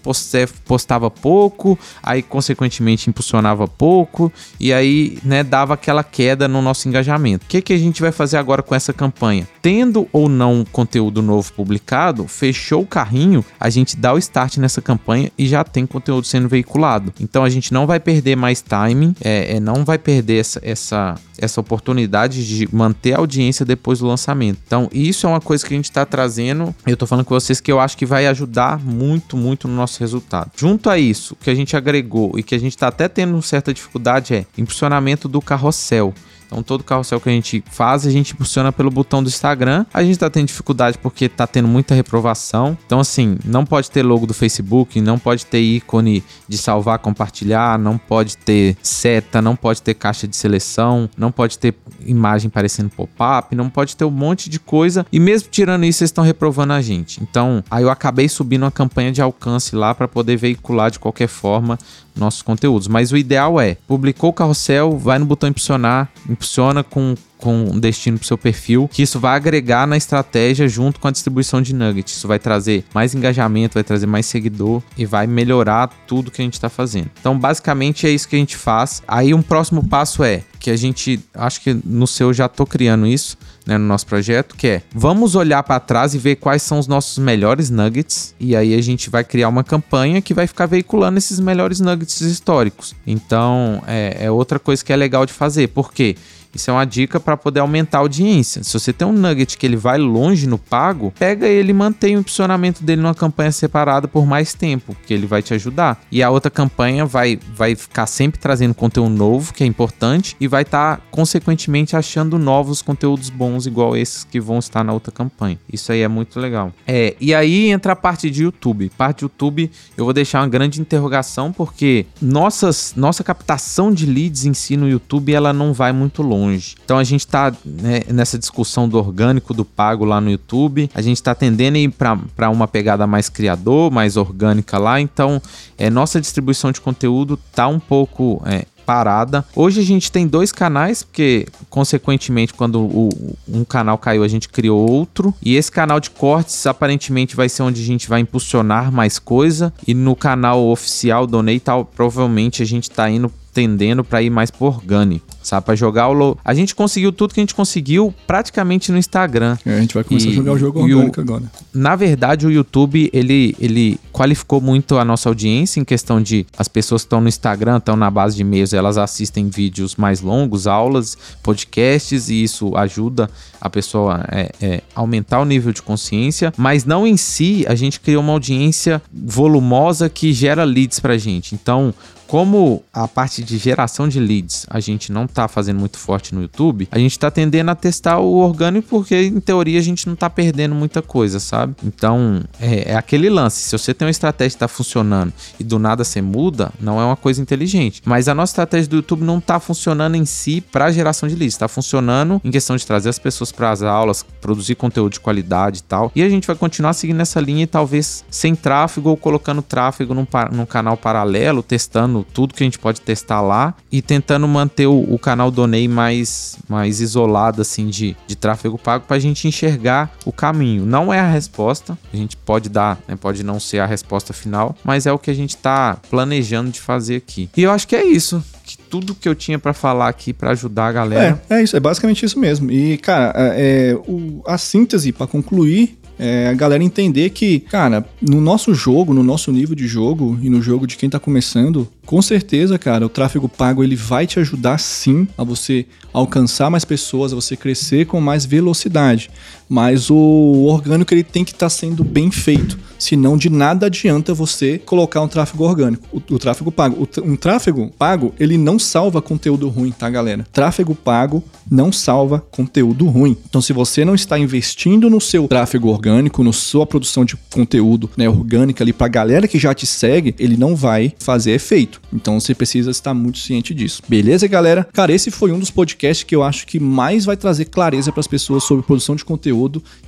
postava pouco, aí consequentemente impulsionava pouco e aí, né, dava aquela queda no nosso engajamento. O que que a gente vai fazer agora com essa campanha? Tendo ou não conteúdo novo publicado, fechou o carrinho, a gente dá o start nessa campanha e já tem conteúdo sendo veiculado. Então a gente não vai perder perder mais timing, é, é, não vai perder essa, essa, essa oportunidade de manter a audiência depois do lançamento. Então, isso é uma coisa que a gente está trazendo. Eu tô falando com vocês que eu acho que vai ajudar muito, muito no nosso resultado. Junto a isso, que a gente agregou e que a gente está até tendo certa dificuldade é impulsionamento do carrossel. Então todo carrossel que a gente faz, a gente impulsiona pelo botão do Instagram. A gente tá tendo dificuldade porque tá tendo muita reprovação. Então assim, não pode ter logo do Facebook, não pode ter ícone de salvar, compartilhar, não pode ter seta, não pode ter caixa de seleção, não pode ter imagem parecendo pop-up, não pode ter um monte de coisa. E mesmo tirando isso, vocês estão reprovando a gente. Então, aí eu acabei subindo uma campanha de alcance lá para poder veicular de qualquer forma nossos conteúdos. Mas o ideal é, publicou o carrossel, vai no botão impulsionar, impulsiona com com destino pro seu perfil, que isso vai agregar na estratégia junto com a distribuição de nuggets. Isso vai trazer mais engajamento, vai trazer mais seguidor e vai melhorar tudo que a gente está fazendo. Então, basicamente é isso que a gente faz. Aí um próximo passo é que a gente, acho que no seu já tô criando isso, né, no nosso projeto, que é vamos olhar para trás e ver quais são os nossos melhores nuggets e aí a gente vai criar uma campanha que vai ficar veiculando esses melhores nuggets históricos. Então é, é outra coisa que é legal de fazer, porque isso é uma dica para poder aumentar a audiência. Se você tem um nugget que ele vai longe no pago, pega ele e mantém o impulsionamento dele numa campanha separada por mais tempo, que ele vai te ajudar. E a outra campanha vai, vai ficar sempre trazendo conteúdo novo, que é importante, e vai estar, tá, consequentemente, achando novos conteúdos bons, igual esses que vão estar na outra campanha. Isso aí é muito legal. É, e aí entra a parte de YouTube. Parte de YouTube, eu vou deixar uma grande interrogação, porque nossas, nossa captação de leads em si no YouTube, ela não vai muito longe longe. Então a gente está né, nessa discussão do orgânico, do pago lá no YouTube. A gente está tendendo a ir para uma pegada mais criador, mais orgânica lá. Então é, nossa distribuição de conteúdo tá um pouco é, parada. Hoje a gente tem dois canais, porque consequentemente quando o, um canal caiu a gente criou outro. E esse canal de cortes aparentemente vai ser onde a gente vai impulsionar mais coisa. E no canal oficial Donei tal, provavelmente a gente tá indo tendendo para ir mais por orgânico sabe? Pra jogar o. Lo... A gente conseguiu tudo que a gente conseguiu praticamente no Instagram. É, a gente vai começar e, a jogar o jogo orgânico o... agora. Na verdade, o YouTube, ele, ele qualificou muito a nossa audiência em questão de as pessoas que estão no Instagram, estão na base de e-mails, elas assistem vídeos mais longos, aulas, podcasts, e isso ajuda a pessoa a é, é, aumentar o nível de consciência, mas não em si a gente criou uma audiência volumosa que gera leads pra gente. Então, como a parte de geração de leads a gente não tá fazendo muito forte no YouTube, a gente tá tendendo a testar o orgânico porque, em teoria, a gente não tá perdendo muita coisa, sabe? Então, é, é aquele lance. Se você tem uma estratégia que tá funcionando e do nada você muda, não é uma coisa inteligente. Mas a nossa estratégia do YouTube não tá funcionando em si para geração de leads, tá funcionando em questão de trazer as pessoas para as aulas, produzir conteúdo de qualidade e tal. E a gente vai continuar seguindo essa linha e talvez sem tráfego ou colocando tráfego num, num canal paralelo, testando tudo que a gente pode testar lá e tentando manter o, o canal Donei mais, mais isolado assim de, de tráfego pago para a gente enxergar o caminho. Não é a resposta, a gente pode dar, né, pode não ser a resposta final, mas é o que a gente está planejando de fazer aqui. E eu acho que é isso que tudo que eu tinha para falar aqui para ajudar a galera. É, é isso, é basicamente isso mesmo. E, cara, é, é o, a síntese para concluir é a galera entender que, cara, no nosso jogo, no nosso nível de jogo e no jogo de quem tá começando, com certeza, cara, o tráfego pago ele vai te ajudar sim a você alcançar mais pessoas, a você crescer com mais velocidade. Mas o orgânico ele tem que estar tá sendo bem feito. Senão de nada adianta você colocar um tráfego orgânico, o, o tráfego pago. O, um tráfego pago, ele não salva conteúdo ruim, tá, galera? Tráfego pago não salva conteúdo ruim. Então, se você não está investindo no seu tráfego orgânico, na sua produção de conteúdo né, orgânica ali pra galera que já te segue, ele não vai fazer efeito. Então, você precisa estar muito ciente disso. Beleza, galera? Cara, esse foi um dos podcasts que eu acho que mais vai trazer clareza para as pessoas sobre produção de conteúdo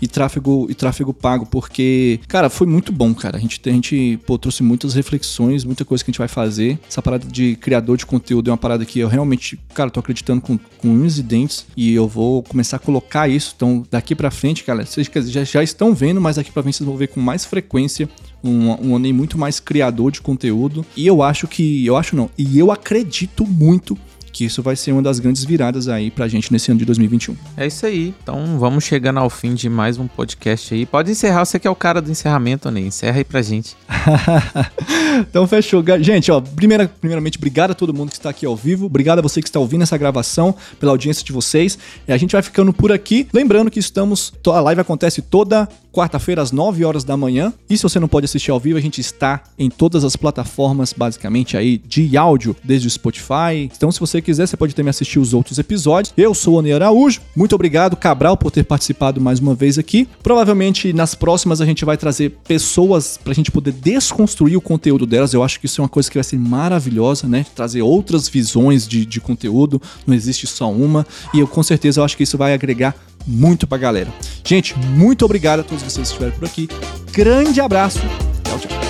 e tráfego e tráfego pago, porque, cara, foi muito bom, cara. A gente, a gente pô, trouxe muitas reflexões, muita coisa que a gente vai fazer. Essa parada de criador de conteúdo é uma parada que eu realmente, cara, tô acreditando com, com unhas e dentes e eu vou começar a colocar isso. Então, daqui para frente, cara, vocês já, já estão vendo, mas daqui para frente vocês vão ver com mais frequência um, um muito mais criador de conteúdo. E eu acho que, eu acho não, e eu acredito muito que isso vai ser uma das grandes viradas aí pra gente nesse ano de 2021. É isso aí. Então vamos chegando ao fim de mais um podcast aí. Pode encerrar, você que é o cara do encerramento, Ney. Encerra aí pra gente. então fechou. Gente, ó, primeira, primeiramente, obrigado a todo mundo que está aqui ao vivo. Obrigado a você que está ouvindo essa gravação, pela audiência de vocês. E a gente vai ficando por aqui. Lembrando que estamos. A live acontece toda quarta-feira às 9 horas da manhã. E se você não pode assistir ao vivo, a gente está em todas as plataformas, basicamente, aí de áudio, desde o Spotify. Então, se você quiser, você pode também assistir os outros episódios. Eu sou o Onei Araújo. Muito obrigado, Cabral, por ter participado mais uma vez aqui. Provavelmente nas próximas a gente vai trazer pessoas para a gente poder desconstruir o conteúdo delas. Eu acho que isso é uma coisa que vai ser maravilhosa, né? Trazer outras visões de, de conteúdo. Não existe só uma. E eu com certeza eu acho que isso vai agregar muito pra galera. Gente, muito obrigado a todos vocês que estiveram por aqui. Grande abraço. Tchau, tchau.